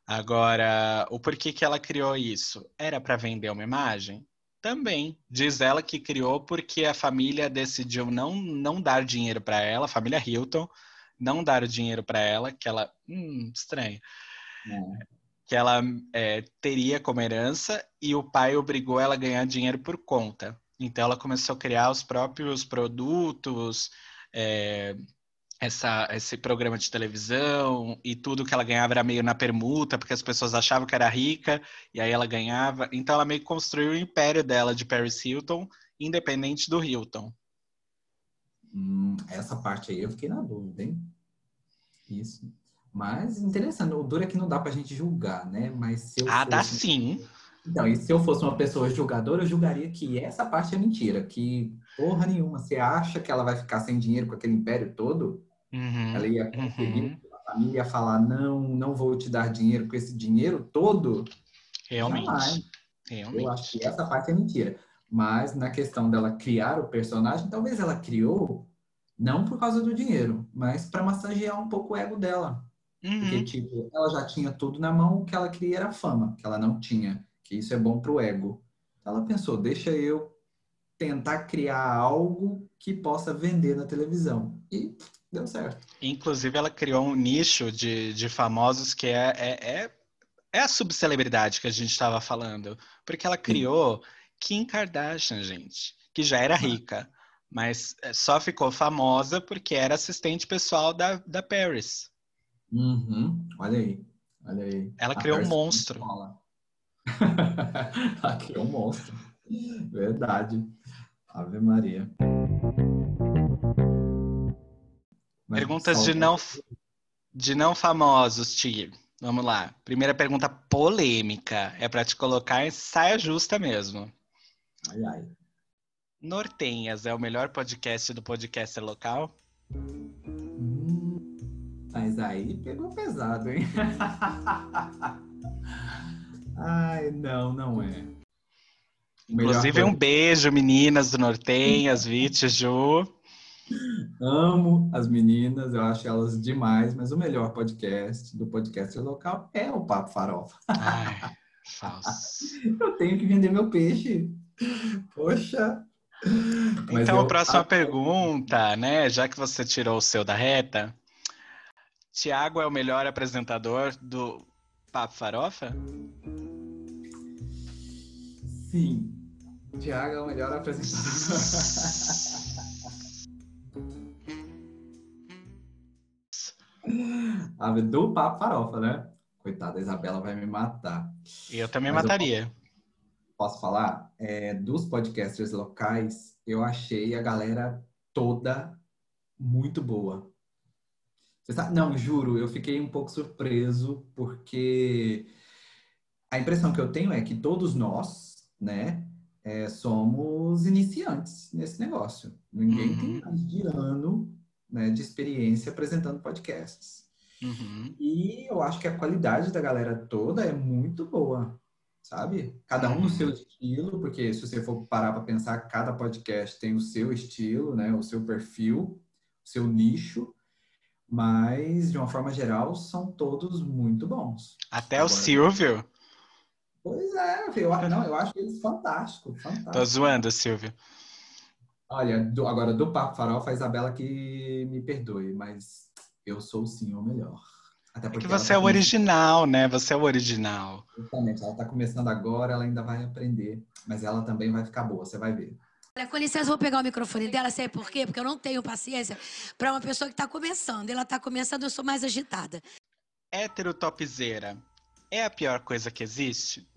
B: Agora, o porquê que ela criou isso? Era para vender uma imagem? Também. Diz ela que criou porque a família decidiu não, não dar dinheiro para ela, a família Hilton, não dar o dinheiro para ela, que ela. Hum, estranho.
D: é.
B: Que ela é, teria como herança e o pai obrigou ela a ganhar dinheiro por conta. Então ela começou a criar os próprios produtos, é, essa, esse programa de televisão e tudo que ela ganhava era meio na permuta, porque as pessoas achavam que era rica e aí ela ganhava. Então ela meio que construiu o império dela de Paris Hilton, independente do Hilton.
D: Hum, essa parte aí eu fiquei na dúvida, hein? Isso. Mas interessante, o duro é que não dá pra gente julgar, né? Mas se eu
B: Ah, dá
D: fosse-
B: sim.
D: Então, e se eu fosse uma pessoa julgadora, eu julgaria que essa parte é mentira, que porra nenhuma. Você acha que ela vai ficar sem dinheiro com aquele império todo?
B: Uhum,
D: Ela ia conseguir,
B: uhum.
D: a família ia falar, não, não vou te dar dinheiro com esse dinheiro todo?
B: Realmente.
D: Jamais.
B: Realmente.
D: Eu acho que essa parte é mentira. Mas na questão dela criar o personagem, talvez ela criou não por causa do dinheiro, mas para massagear um pouco o ego dela. Porque,
B: Uhum.
D: tipo, ela já tinha tudo na mão, o que ela queria era fama, que ela não tinha. Que isso é bom pro ego. Ela pensou, deixa eu tentar criar algo que possa vender na televisão. E deu certo.
B: Inclusive, ela criou um nicho de, de famosos que é, é, é, é a subcelebridade que a gente estava falando. Porque ela criou Kim Kardashian, gente, que já era rica, mas é, só ficou famosa porque era assistente pessoal da, da Paris.
D: Uhum. Olha aí. Olha aí.
B: Ela
D: A
B: criou um
D: Percy
B: monstro.
D: ela criou um monstro. Verdade. Ave Maria. Mas
B: Perguntas de não, de não famosos, Ti. Vamos lá. Primeira pergunta polêmica. É para te colocar em saia justa mesmo.
D: Ai, ai.
B: Nortenhas é o melhor podcast do podcaster local?
D: Hum, Mas aí pegou pesado, hein? Ai, não, não é.
B: Inclusive, um beijo, meninas do Nortenhas, Vit, Ju.
D: Amo as meninas, eu acho elas demais, mas o melhor podcast do podcast local é o Papo Farofa.
B: Ai, falso.
D: Eu tenho que vender meu peixe. Poxa. Mas
B: Então,
D: eu-
B: a próxima
D: Ah,
B: pergunta, né? Já que você tirou o seu da reta, Tiago é o melhor apresentador do Papo Farofa?
D: Sim. Tiago é o melhor apresentador. do Papo Farofa, né? Coitada, a Isabela vai me matar.
B: Eu também
D: Mas eu
B: mataria.
D: Posso falar? É, dos podcasters locais, eu achei a galera toda muito boa. Não, juro, eu fiquei um pouco surpreso, porque a impressão que eu tenho é que todos nós, né, é, somos iniciantes nesse negócio. Ninguém
B: Uhum.
D: tem mais de ano, né, de experiência apresentando podcasts.
B: Uhum.
D: E eu acho que a qualidade da galera toda é muito boa, sabe? Cada um no
B: Uhum.
D: seu estilo, porque se você for parar para pensar, cada podcast tem o seu estilo, né? O seu perfil, o seu nicho, mas de uma forma geral são todos muito bons.
B: Até o
D: Agora-
B: Silvio.
D: Pois é, eu, não, eu acho eles fantásticos, fantásticos.
B: Tô zoando, Silvio.
D: Olha, do- agora do Papo Farofa, a Isabela que me perdoe, mas eu sou sim o melhor. Até
B: É que
D: porque
B: você
D: tá
B: é o
D: começando-
B: original, né? Você é o original.
D: Exatamente, ela tá começando agora, ela ainda vai aprender, mas ela também vai ficar boa, você vai ver.
F: Olha, com licença, vou pegar o microfone dela, sabe por quê? Porque eu não tenho paciência para uma pessoa que está começando. Ela está começando, eu sou mais agitada.
B: Hétero topzera é a pior coisa que existe?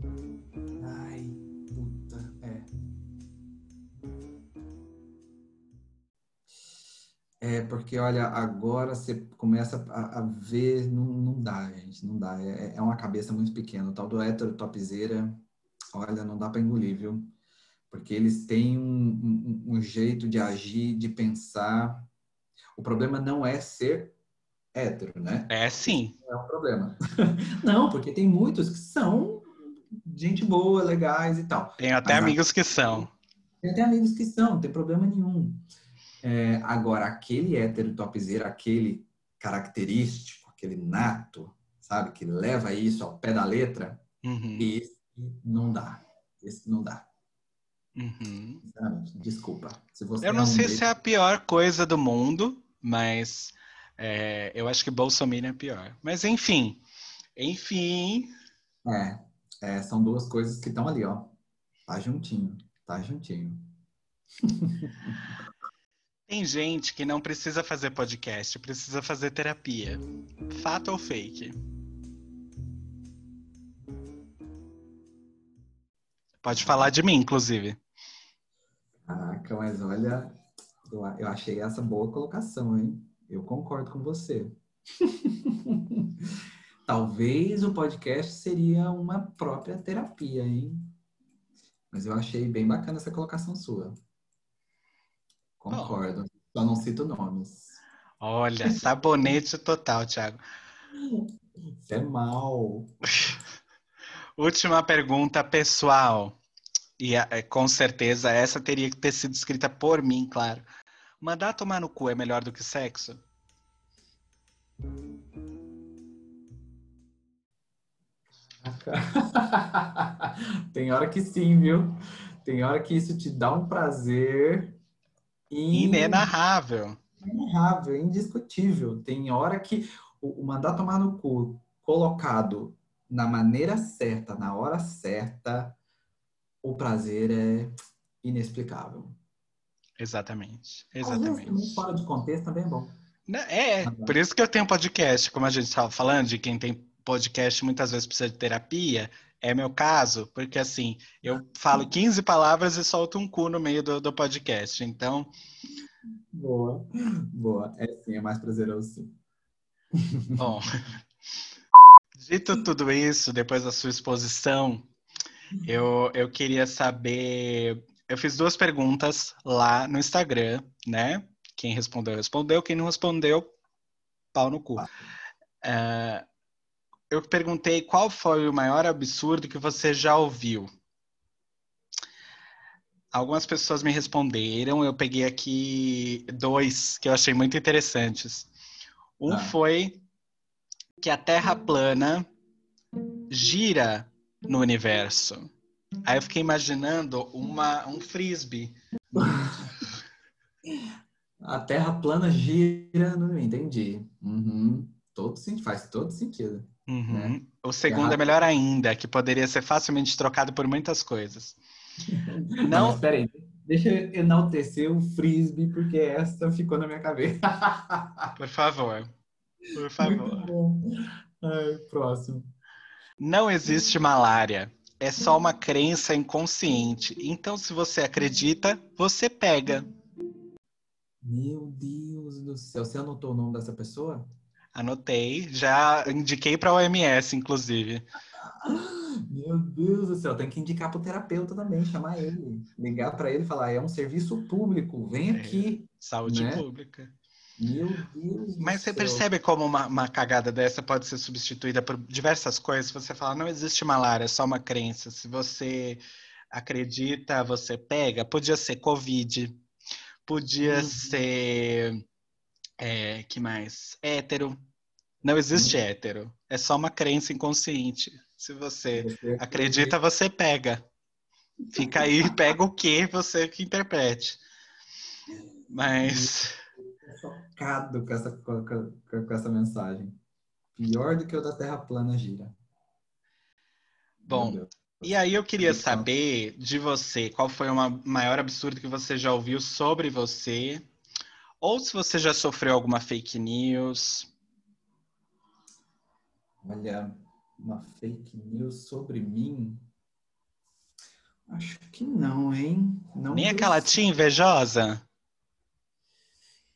D: É, porque olha, agora você começa a, a ver, não, não dá, gente, não dá. É, é uma cabeça muito pequena. O tal do hétero topzera, olha, não dá pra engolir, viu? Porque eles têm um, um, um jeito de agir, de pensar. O problema não é ser hétero, né?
B: É sim.
D: é um problema. Não, porque tem muitos que são gente boa, legais e tal.
B: Tenho até
D: Mas
B: amigos que são.
D: Tem até amigos que são, não tem problema nenhum. É, agora, aquele hétero topzera, aquele característico, aquele nato, sabe, que leva isso ao pé da letra,
B: Uhum,
D: esse não dá. Esse não dá.
B: uhum.
D: Desculpa. Se você
B: Eu não
D: um
B: sei se é a pior coisa do mundo, mas é, eu acho que Bolsonaro é pior. Mas enfim, enfim,
D: É, é, são duas coisas que estão ali, ó. Tá juntinho, tá juntinho.
B: tem gente que não precisa fazer podcast, precisa fazer terapia. Fato ou fake? Pode falar de mim, inclusive.
D: Caraca, mas olha, eu, eu achei essa boa colocação, hein? Eu concordo com você. Talvez o podcast seria uma própria terapia, hein? Mas eu achei bem bacana essa colocação sua. Concordo. Só não cito nomes.
B: Olha, sabonete total, Thiago.
D: Isso é mal.
B: Última pergunta pessoal. E é, com certeza essa teria que ter sido escrita por mim, claro. Mandar tomar no cu é melhor do que sexo?
D: Tem hora que sim, viu? Tem hora que isso te dá um prazer
B: Inenarrável.
D: inenarrável, indiscutível. Tem hora que o, o mandar tomar no cu colocado na maneira certa, na hora certa, o prazer é inexplicável.
B: Exatamente.
D: Às vezes,
B: Exatamente.
D: fora de contexto também é bom.
B: Né, É, por isso que eu tenho podcast, como a gente estava falando, de quem tem podcast muitas vezes precisa de terapia. É meu caso, porque assim, eu falo 15 palavras e solto um cu no meio do, do podcast. Então,
D: Boa, boa. É sim, é mais prazeroso sim.
B: Bom, dito tudo isso, depois da sua exposição, eu, eu queria saber. Eu fiz duas perguntas lá no Instagram, né? Quem respondeu, respondeu. Quem não respondeu, pau no cu. Ah, eu perguntei qual foi o maior absurdo que você já ouviu. Algumas pessoas me responderam, eu peguei aqui dois que eu achei muito interessantes. Um
D: Ah.
B: foi que a Terra plana gira no universo. Aí eu fiquei imaginando uma, um frisbee.
D: A Terra plana gira no entendi. Uhum. Todo, faz todo sentido.
B: Uhum.
D: Né?
B: O segundo é melhor ainda, que poderia ser facilmente trocado por muitas coisas. Não,
D: Mas peraí, deixa eu enaltecer o frisbee, porque essa ficou na minha cabeça.
B: por favor. Por favor.
D: Ai, próximo.
B: Não existe malária. É só uma crença inconsciente. Então, se você acredita, você pega.
D: Meu Deus do céu. Você anotou o nome dessa pessoa?
B: Anotei, já indiquei para a OMS, inclusive.
D: Meu Deus do céu. Tem que indicar pro terapeuta também, chamar ele. Ligar para ele e falar: é um serviço público, vem
B: É.
D: aqui.
B: Saúde
D: Né?
B: pública.
D: Meu Deus do
B: Mas você
D: céu.
B: percebe como uma, uma cagada dessa pode ser substituída por diversas coisas? Você fala, não existe malária, é só uma crença. Se você acredita, você pega. Podia ser Covid, podia
D: Uhum.
B: ser. É, que mais? Hétero. Não existe hétero. É só uma crença inconsciente. Se você
D: Você
B: acredita, você pega. Fica aí, pega o que você que interprete. Mas.
D: chocado com essa, com, com- com essa mensagem. Pior do que o da Terra plana gira.
B: Bom. E aí eu queria saber de você, qual foi o ma- maior absurdo que você já ouviu sobre você? Ou se você já sofreu alguma fake news?
D: Olha, uma fake news sobre mim? Acho que não, hein? Não
B: Nem aquela tia invejosa?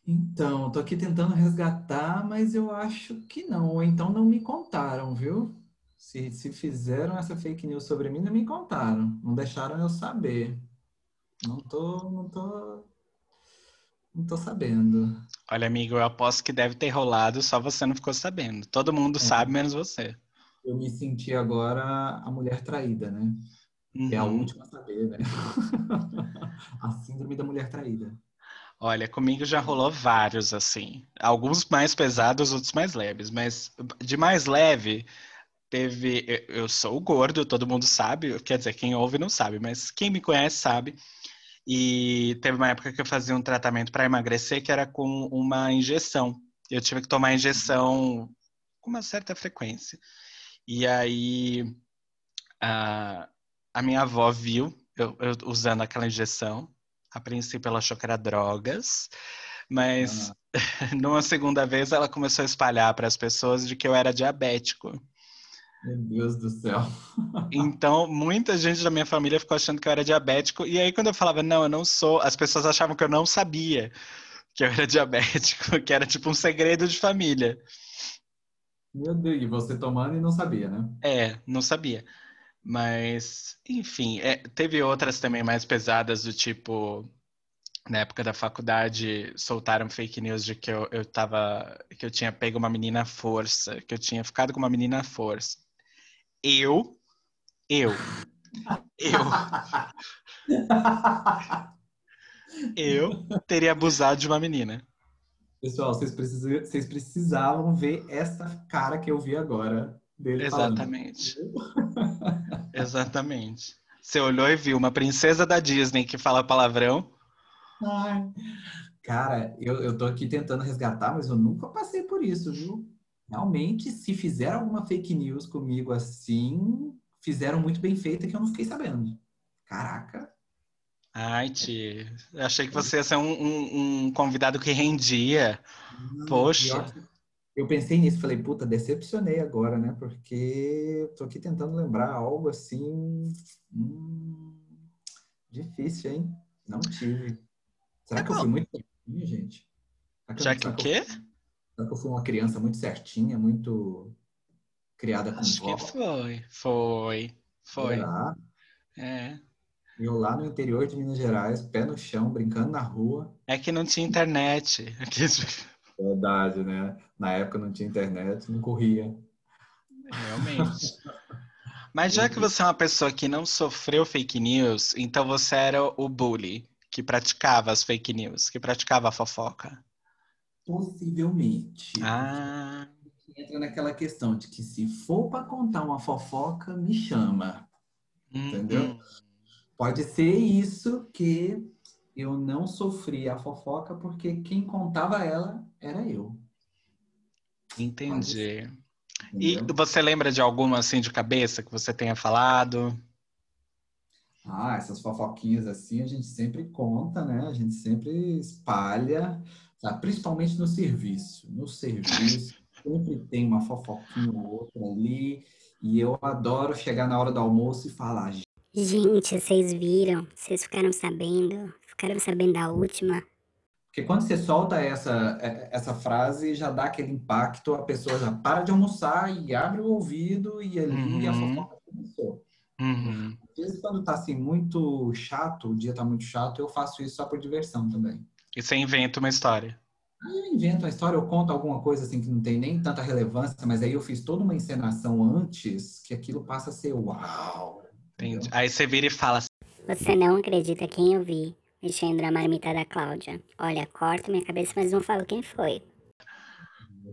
D: Então, tô aqui tentando resgatar, mas eu acho que não. Ou então não me contaram, viu? Se, se fizeram essa fake news sobre mim, não me contaram. Não deixaram eu saber. Não tô, não tô, não tô sabendo.
B: Olha, amigo, eu aposto que deve ter rolado, só você não ficou sabendo. Todo mundo
D: É.
B: sabe, menos você.
D: Eu me senti agora a mulher traída, né? É a
B: Uhum.
D: última a saber, né? A síndrome da mulher traída.
B: Olha, comigo já rolou vários, assim. Alguns mais pesados, outros mais leves. Mas de mais leve, teve. eu- Eu sou gordo, todo mundo sabe. Quer dizer, quem ouve não sabe, mas quem me conhece sabe. E teve uma época que eu fazia um tratamento para emagrecer que era com uma injeção. Eu tive que tomar a injeção com uma certa frequência. E aí a, a minha avó viu eu, eu usando aquela injeção. A princípio ela achou que era drogas, mas numa segunda vez ela começou a espalhar para as pessoas de que eu era diabético.
D: Meu Deus do céu.
B: Então, muita gente da minha família ficou achando que eu era diabético. E aí, quando eu falava, não, eu não sou, as pessoas achavam que eu não sabia que eu era diabético, que era tipo um segredo de família.
D: Meu Deus, e você tomando e não sabia, né?
B: É, não sabia. Mas, enfim, é, teve outras também mais pesadas, do tipo, na época da faculdade, soltaram fake news de que eu, eu tava, que eu tinha pego uma menina à força, que eu tinha ficado com uma menina à força. Eu, eu, eu, eu teria abusado de uma menina.
D: Pessoal, vocês, vocês precisavam ver essa cara que eu vi agora dele
B: Exatamente.
D: falando.
B: Exatamente. Você olhou e viu uma princesa da Disney que fala palavrão.
D: Ai. Cara, eu, eu tô aqui tentando resgatar, mas eu nunca passei por isso, viu? Realmente, se fizeram alguma fake news comigo assim, fizeram muito bem feita que eu não fiquei sabendo. Caraca.
B: Ai. Eu achei que você ia ser um, um- um convidado que rendia. Poxa.
D: Pior que- Eu pensei nisso, falei, puta, decepcionei agora, né? Porque eu tô aqui tentando lembrar algo assim. hum, difícil, hein? Não tive. Será
B: É
D: que eu
B: bom.
D: fui muito gente? Será
B: Já
D: eu-
B: que o quê?
D: eu- será que eu fui uma criança muito certinha, muito criada com
B: Acho que foi. Foi. Foi.
D: Será?
B: É.
D: Eu lá no interior de Minas Gerais, pé no chão, brincando na rua.
B: É que não tinha internet.
D: Verdade, né? Na época não tinha internet, não corria.
B: Realmente. Mas já que você é uma pessoa que não sofreu fake news, então você era o bully que praticava as fake news, que praticava a fofoca.
D: Possivelmente.
B: Ah,
D: entra naquela questão de que se for para contar uma fofoca, me chama. Entendeu?
B: hum,
D: Pode ser isso que eu não sofri a fofoca porque quem contava ela era eu.
B: entendi. E
D: entendeu?
B: você lembra de alguma assim de cabeça que você tenha falado?
D: Ah, essas fofoquinhas assim a gente sempre conta, né? A gente sempre espalha, sabe? principalmente no serviço. No serviço sempre tem uma fofoquinha ou outra ali. E eu adoro chegar na hora do almoço e falar,
G: Gente, vocês viram? Vocês ficaram sabendo? Ficaram sabendo da última?
D: Porque quando você solta essa, é- essa frase, já dá aquele impacto, a pessoa já para de almoçar e abre o ouvido e ali a
B: Uhum.
D: fofoca começou.
B: Uhum.
D: Às vezes, quando tá assim muito chato, o dia tá muito chato, eu faço isso só por diversão também.
B: E você inventa uma história.
D: Aí eu invento uma história, eu conto alguma coisa assim que não tem nem tanta relevância, mas aí eu fiz toda uma encenação antes que aquilo passa a ser uau.
B: Entendi. Aí você vira e fala assim,
G: Você não acredita quem eu vi mexendo na marmita da Cláudia. Olha, corta minha cabeça, mas não falo quem foi.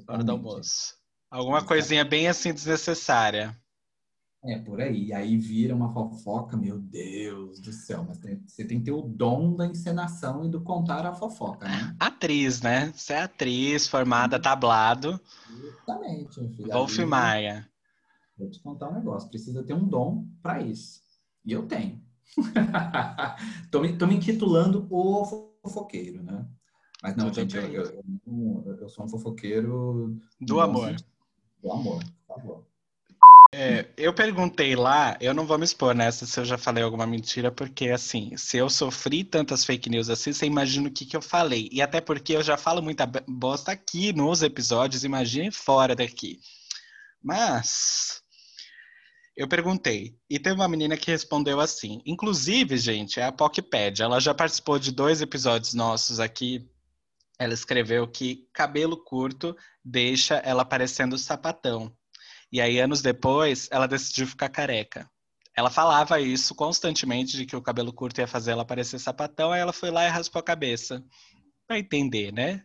B: hora do almoço. Alguma coisinha bem assim desnecessária.
D: É, por aí. Aí vira uma fofoca, meu Deus do céu. Mas tem- você tem que ter o dom da encenação e do contar a fofoca, né?
B: Atriz, né? Você é atriz, formada, tablado.
D: Justamente, meu filho.
B: Wolf Maia.
D: Vou te contar um negócio. Precisa ter um dom para isso. E eu tenho. tô, me, tô me intitulando o fofoqueiro, né? Mas não,
B: Tudo
D: gente, eu, eu, eu sou um fofoqueiro
B: Do amor.
D: Do amor, por favor.
B: É, eu perguntei lá, eu não vou me expor nessa se eu já falei alguma mentira, porque assim, se eu sofri tantas fake news assim, você imagina o que, que eu falei. E até porque eu já falo muita bosta aqui nos episódios, imagine fora daqui. Mas eu perguntei, e teve uma menina que respondeu assim. Inclusive, gente, é a PocPad, ela já participou de dois episódios nossos aqui. Ela escreveu que cabelo curto deixa ela parecendo sapatão. E aí, anos depois, ela decidiu ficar careca. Ela falava isso constantemente, de que o cabelo curto ia fazer ela parecer sapatão, aí ela foi lá e raspou a cabeça. Pra entender, né?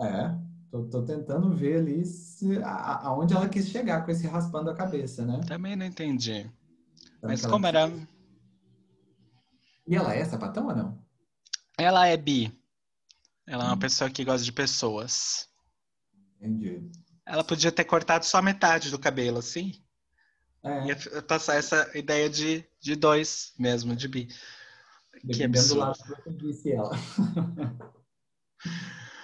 D: É, tô, tô tentando ver ali se, a- aonde ela quis chegar com esse raspando a cabeça, né?
B: Também não entendi.
D: Será
B: Mas como era.
D: E ela é sapatão ou não?
B: Ela é bi. Ela é uma
D: Hum.
B: pessoa que gosta de pessoas.
D: Entendi.
B: Ela podia ter cortado só metade do cabelo, assim.
D: É,
B: Ia passar essa ideia de, de dois mesmo, de bi. Que
D: dependendo do
B: absurdo.
D: lado que disse ela.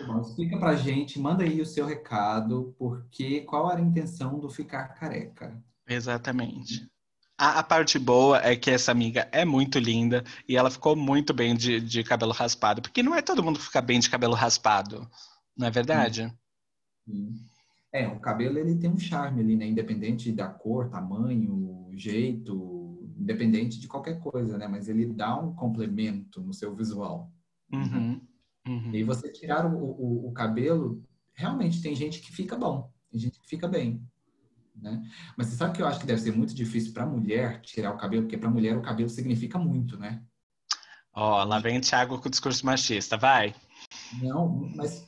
D: Bom, explica pra gente, manda aí o seu recado, porque qual era a intenção do ficar careca?
B: Exatamente. A, a parte boa é que essa amiga é muito linda e ela ficou muito bem de, de cabelo raspado, porque não é todo mundo que fica bem de cabelo raspado, não é verdade?
D: Sim. É, o cabelo ele tem um charme ali, né? Independente da cor, tamanho, jeito, independente de qualquer coisa, né? Mas ele dá um complemento no seu visual.
B: Uhum, uhum.
D: E você tirar o, o, o cabelo, realmente tem gente que fica bom, tem gente que fica bem, né? Mas você sabe que eu acho que deve ser muito difícil para mulher tirar o cabelo, porque para mulher o cabelo significa muito, né?
B: Ó, lá vem o Thiago com o discurso machista, vai.
D: Não, mas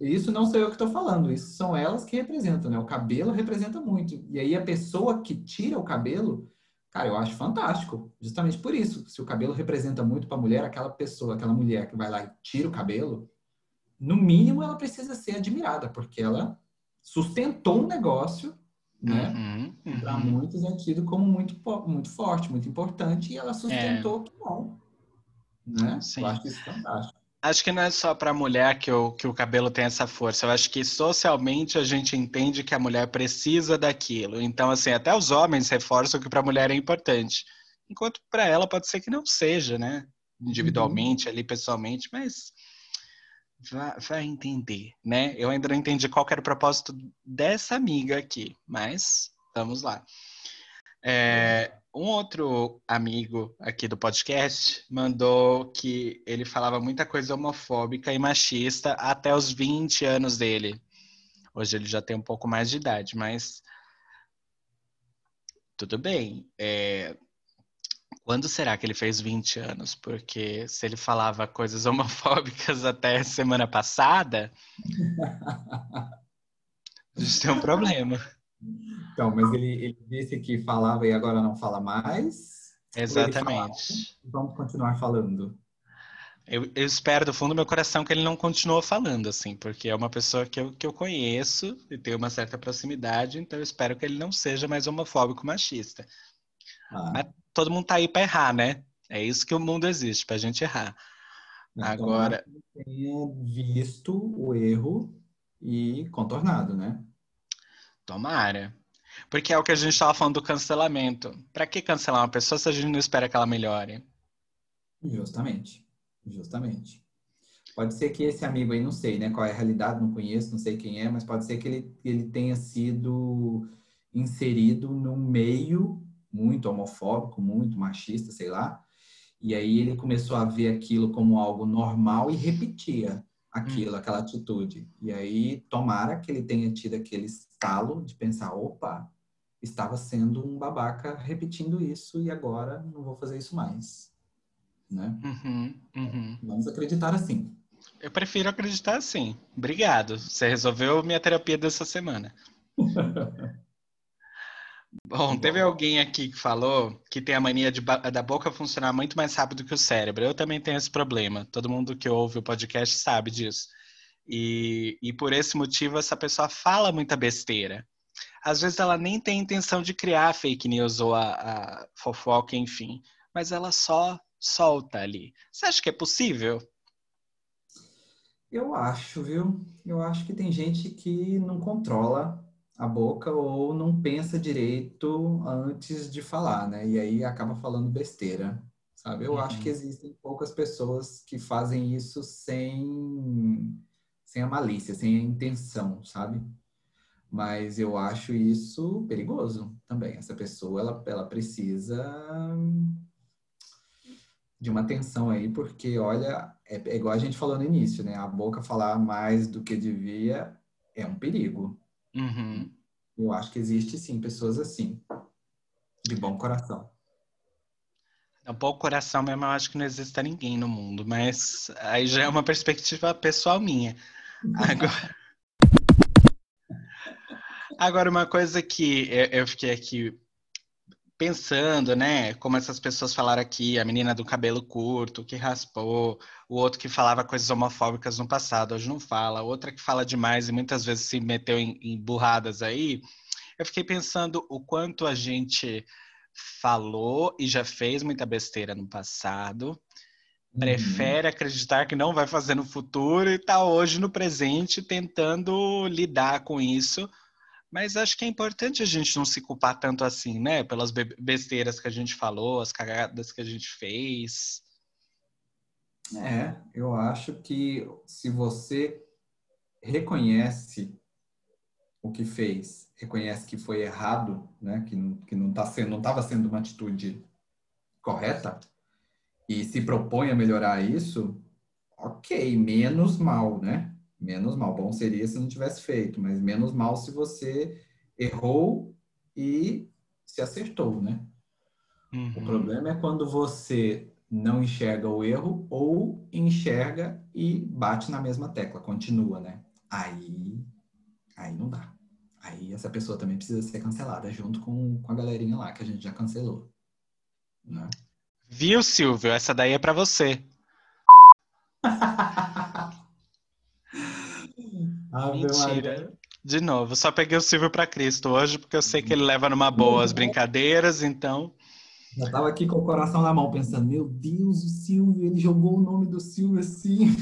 D: isso não sou eu que estou falando, isso são elas que representam, né? O cabelo representa muito. E aí a pessoa que tira o cabelo, cara, eu acho fantástico. Justamente por isso, se o cabelo representa muito para a mulher, aquela pessoa, aquela mulher que vai lá e tira o cabelo, no mínimo ela precisa ser admirada, porque ela sustentou um negócio, né?
B: Uhum,
D: Para
B: uhum.
D: muitos é tido como muito, muito forte, muito importante, e ela sustentou que bom. Né?
B: Sim.
D: Eu acho isso fantástico.
B: Acho que não é só para a mulher que o, que o cabelo tem essa força. Eu acho que socialmente a gente entende que a mulher precisa daquilo. Então, assim, até os homens reforçam que para a mulher é importante. Enquanto para ela pode ser que não seja, né? Individualmente, ali, pessoalmente, mas vai, vai entender, né? Eu ainda não entendi qual era o propósito dessa amiga aqui, mas vamos lá. É, um outro amigo aqui do podcast mandou que ele falava muita coisa homofóbica e machista até os 20 anos dele. Hoje ele já tem um pouco mais de idade, mas tudo bem. É, Quando será que ele fez 20 anos? Porque se ele falava coisas homofóbicas até semana passada, a gente tem um problema.
D: Então, mas ele, ele disse que falava e agora não fala mais.
B: Exatamente.
D: Vamos continuar falando.
B: Eu, eu espero do fundo do meu coração que ele não continuou falando, assim, porque é uma pessoa que eu, que eu conheço e tenho uma certa proximidade, então eu espero que ele não seja mais homofóbico machista.
D: Ah,
B: Mas todo mundo tá aí pra errar, né? É isso que o mundo existe, pra gente errar.
D: mas
B: Agora-
D: tenha visto o erro e contornado, né?
B: Tomara. Porque é o que a gente estava falando do cancelamento. Pra que cancelar uma pessoa se a gente não espera que ela melhore?
D: Justamente. Justamente. Pode ser que esse amigo aí, não sei, né? Qual é a realidade, não conheço, não sei quem é, mas pode ser que ele, ele tenha sido inserido num meio muito homofóbico, muito machista, sei lá. E aí ele começou a ver aquilo como algo normal e repetia aquilo, aquela atitude. E aí, tomara que ele tenha tido aquele estalo de pensar, opa, estava sendo um babaca repetindo isso e agora não vou fazer isso mais. Né?
B: Uhum, uhum.
D: Vamos acreditar assim.
B: Eu prefiro acreditar assim. Obrigado. Você resolveu minha terapia dessa semana. Bom, teve alguém aqui que falou que tem a mania de da boca funcionar muito mais rápido que o cérebro. Eu também tenho esse problema. Todo mundo que ouve o podcast sabe disso. E, e por esse motivo, essa pessoa fala muita besteira. Às vezes ela nem tem intenção de criar fake news ou a, a fofoca, enfim. Mas ela só solta ali. Você acha que é possível?
D: Eu acho, viu? Eu acho que tem gente que não controla a boca ou não pensa direito antes de falar, né? E aí acaba falando besteira, sabe? Eu acho
B: Uhum.
D: que existem poucas pessoas que fazem isso sem, sem a malícia, sem a intenção, sabe? Mas eu acho isso perigoso também. Essa pessoa, ela, ela precisa de uma atenção aí, porque olha, é, é igual a gente falou no início, né? A boca falar mais do que devia é um perigo.
B: Uhum.
D: Eu acho que existe sim pessoas assim, de bom coração.
B: Um pouco coração mesmo, eu acho que não existe ninguém no mundo, mas aí já é uma perspectiva pessoal minha. Agora, Agora uma coisa que eu fiquei aqui pensando, né? Como essas pessoas falaram aqui, a menina do cabelo curto, que raspou, o outro que falava coisas homofóbicas no passado, hoje não fala, outra que fala demais e muitas vezes se meteu em, em burradas aí. Eu fiquei pensando o quanto a gente falou e já fez muita besteira no passado, prefere acreditar que não vai fazer no futuro e está hoje no presente tentando lidar com isso. Mas acho que é importante a gente não se culpar tanto assim, né? Pelas be- besteiras que a gente falou, as cagadas que a gente fez.
D: É, eu acho que se você reconhece o que fez, reconhece que foi errado, né? Que não, que não tá sendo, não estava sendo uma atitude correta e se propõe a melhorar isso, ok, menos mal, né? Menos mal. Bom seria se não tivesse feito, mas menos mal se você errou e se acertou, né? O
B: Uhum.
D: problema é quando você não enxerga o erro ou enxerga e bate na mesma tecla, continua, né? Aí, aí não dá. Aí essa pessoa também precisa ser cancelada junto com, com a galerinha lá que a gente já cancelou. Né?
B: Viu, Silvio? Essa daí é pra você. Mentira. De novo, só peguei o Silvio pra Cristo hoje, porque eu sei que ele leva numa boa as brincadeiras, então.
D: Já tava aqui com o coração na mão pensando, meu Deus, o Silvio, ele jogou o nome do Silvio assim.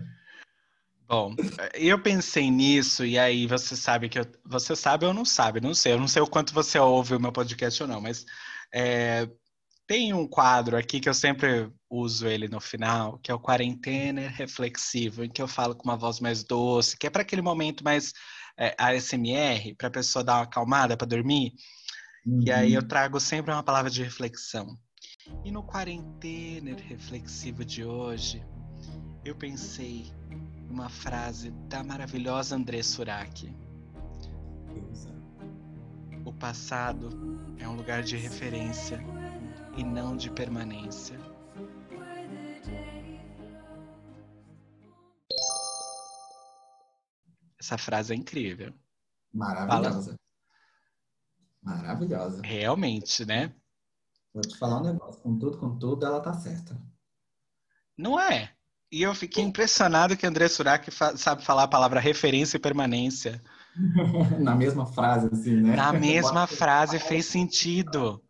B: Bom, eu pensei nisso, e aí você sabe que eu. Você sabe ou não sabe? Não sei. Eu não sei o quanto você ouve o meu podcast ou não, mas é, tem um quadro aqui que eu sempre uso ele no final, que é o Quarentena Reflexivo, em que eu falo com uma voz mais doce, que é para aquele momento mais é, ASMR, para a pessoa dar uma acalmada para dormir. E aí eu trago sempre uma palavra de reflexão. E no Quarentena Reflexivo de hoje, eu pensei numa frase da maravilhosa André Surak. O passado é um lugar de referência e não de permanência. Essa frase é incrível.
D: Maravilhosa. Maravilhosa.
B: Realmente, né?
D: Vou te falar um negócio, com tudo, com tudo, ela tá certa.
B: Não é? E eu fiquei impressionado que André Surak fa sabe falar a palavra referência e permanência.
D: Na mesma frase, assim, né?
B: Na mesma frase fez sentido.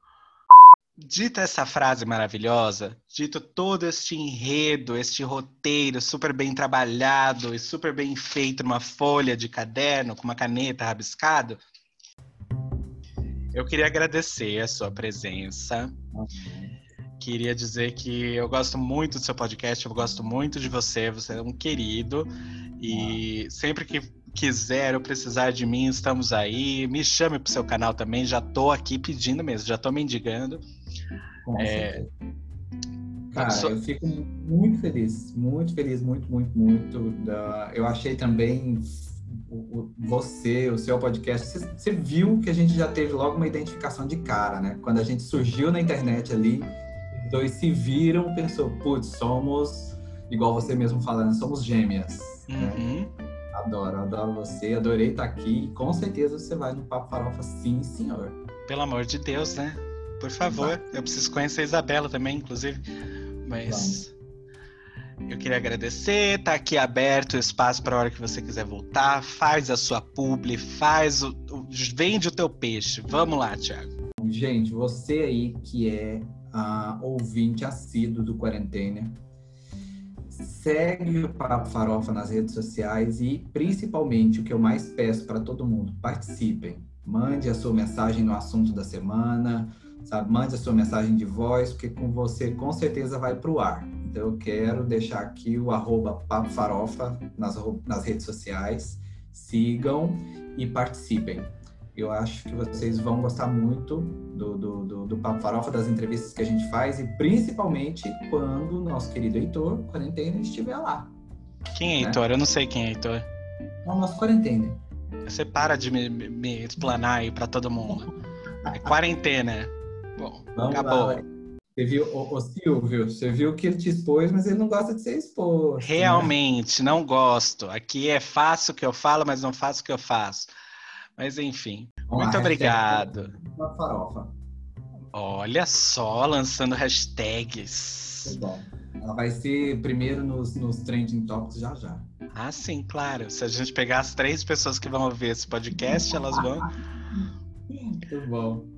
B: Dita essa frase maravilhosa, dito todo este enredo, este roteiro super bem trabalhado e super bem feito numa folha de caderno com uma caneta rabiscado, eu queria agradecer a sua presença. Queria dizer que eu gosto muito do seu podcast, eu gosto muito de você, você é um querido. E sempre que quiser ou precisar de mim, estamos aí. Me chame pro seu canal também, já tô aqui pedindo mesmo, já tô mendigando.
D: Com
B: É,
D: certeza. Cara,
B: só-
D: eu fico muito feliz, muito feliz, muito, muito, muito. Da... Eu achei também você, o seu podcast, você, viu que a gente já teve logo uma identificação de cara, né? Quando a gente surgiu na internet ali, os dois se viram, pensou, putz, somos, igual você mesmo falando, somos gêmeas. né?
B: Uhum.
D: Adoro, adoro você, adorei estar aqui. Com certeza você vai no Papo Farofa, sim, senhor.
B: Pelo amor de Deus, né? Por favor, eu preciso conhecer a Isabela também, inclusive. Mas eu queria agradecer, tá aqui aberto o espaço para a hora que você quiser voltar. Faz a sua publi, faz o, vende o teu peixe. Vamos lá, Thiago.
D: Gente, você aí que é uh, ouvinte assíduo do Quarentena, segue o Papo Farofa nas redes sociais e, principalmente, o que eu mais peço para todo mundo, participem. Mande a sua mensagem no assunto da semana, sabe? Mande a sua mensagem de voz, porque com você com certeza vai para o ar. Então eu quero deixar aqui o arroba Papo Farofa nas, nas redes sociais. Sigam e participem. Eu acho que vocês vão gostar muito do, do, do, do Papo Farofa, das entrevistas que a gente faz e principalmente quando o nosso querido Heitor, quarentena, estiver lá.
B: Quem é né? Heitor? Eu não sei quem é Heitor.
D: É o nosso quarentena.
B: Você para de me, me explanar aí para todo mundo. É quarentena. Bom, Vamos acabou. Lá,
D: você viu, o, o, Silvio, você viu que ele te expôs, mas ele não gosta de ser exposto.
B: Né? Realmente, né? não gosto. Aqui é fácil o que eu falo, mas não faço o que eu faço. Mas enfim, Vamos muito lá, obrigado.
D: Uma farofa.
B: Olha só, lançando hashtags.
D: bom. Ela vai ser primeiro nos, nos trending topics já já.
B: Ah, sim, claro. Se a gente pegar as três pessoas que vão ouvir esse podcast, elas vão.
D: Muito bom.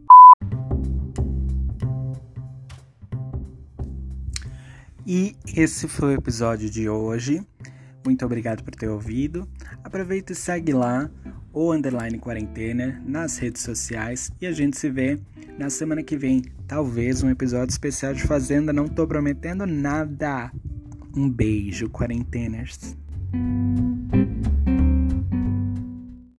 C: E esse foi o episódio de hoje. Muito obrigado por ter ouvido. Aproveita e segue lá o Underline Quarentena nas redes sociais e a gente se vê na semana que vem. Talvez um episódio especial de Fazenda, não tô prometendo nada. Um beijo, quarenteners.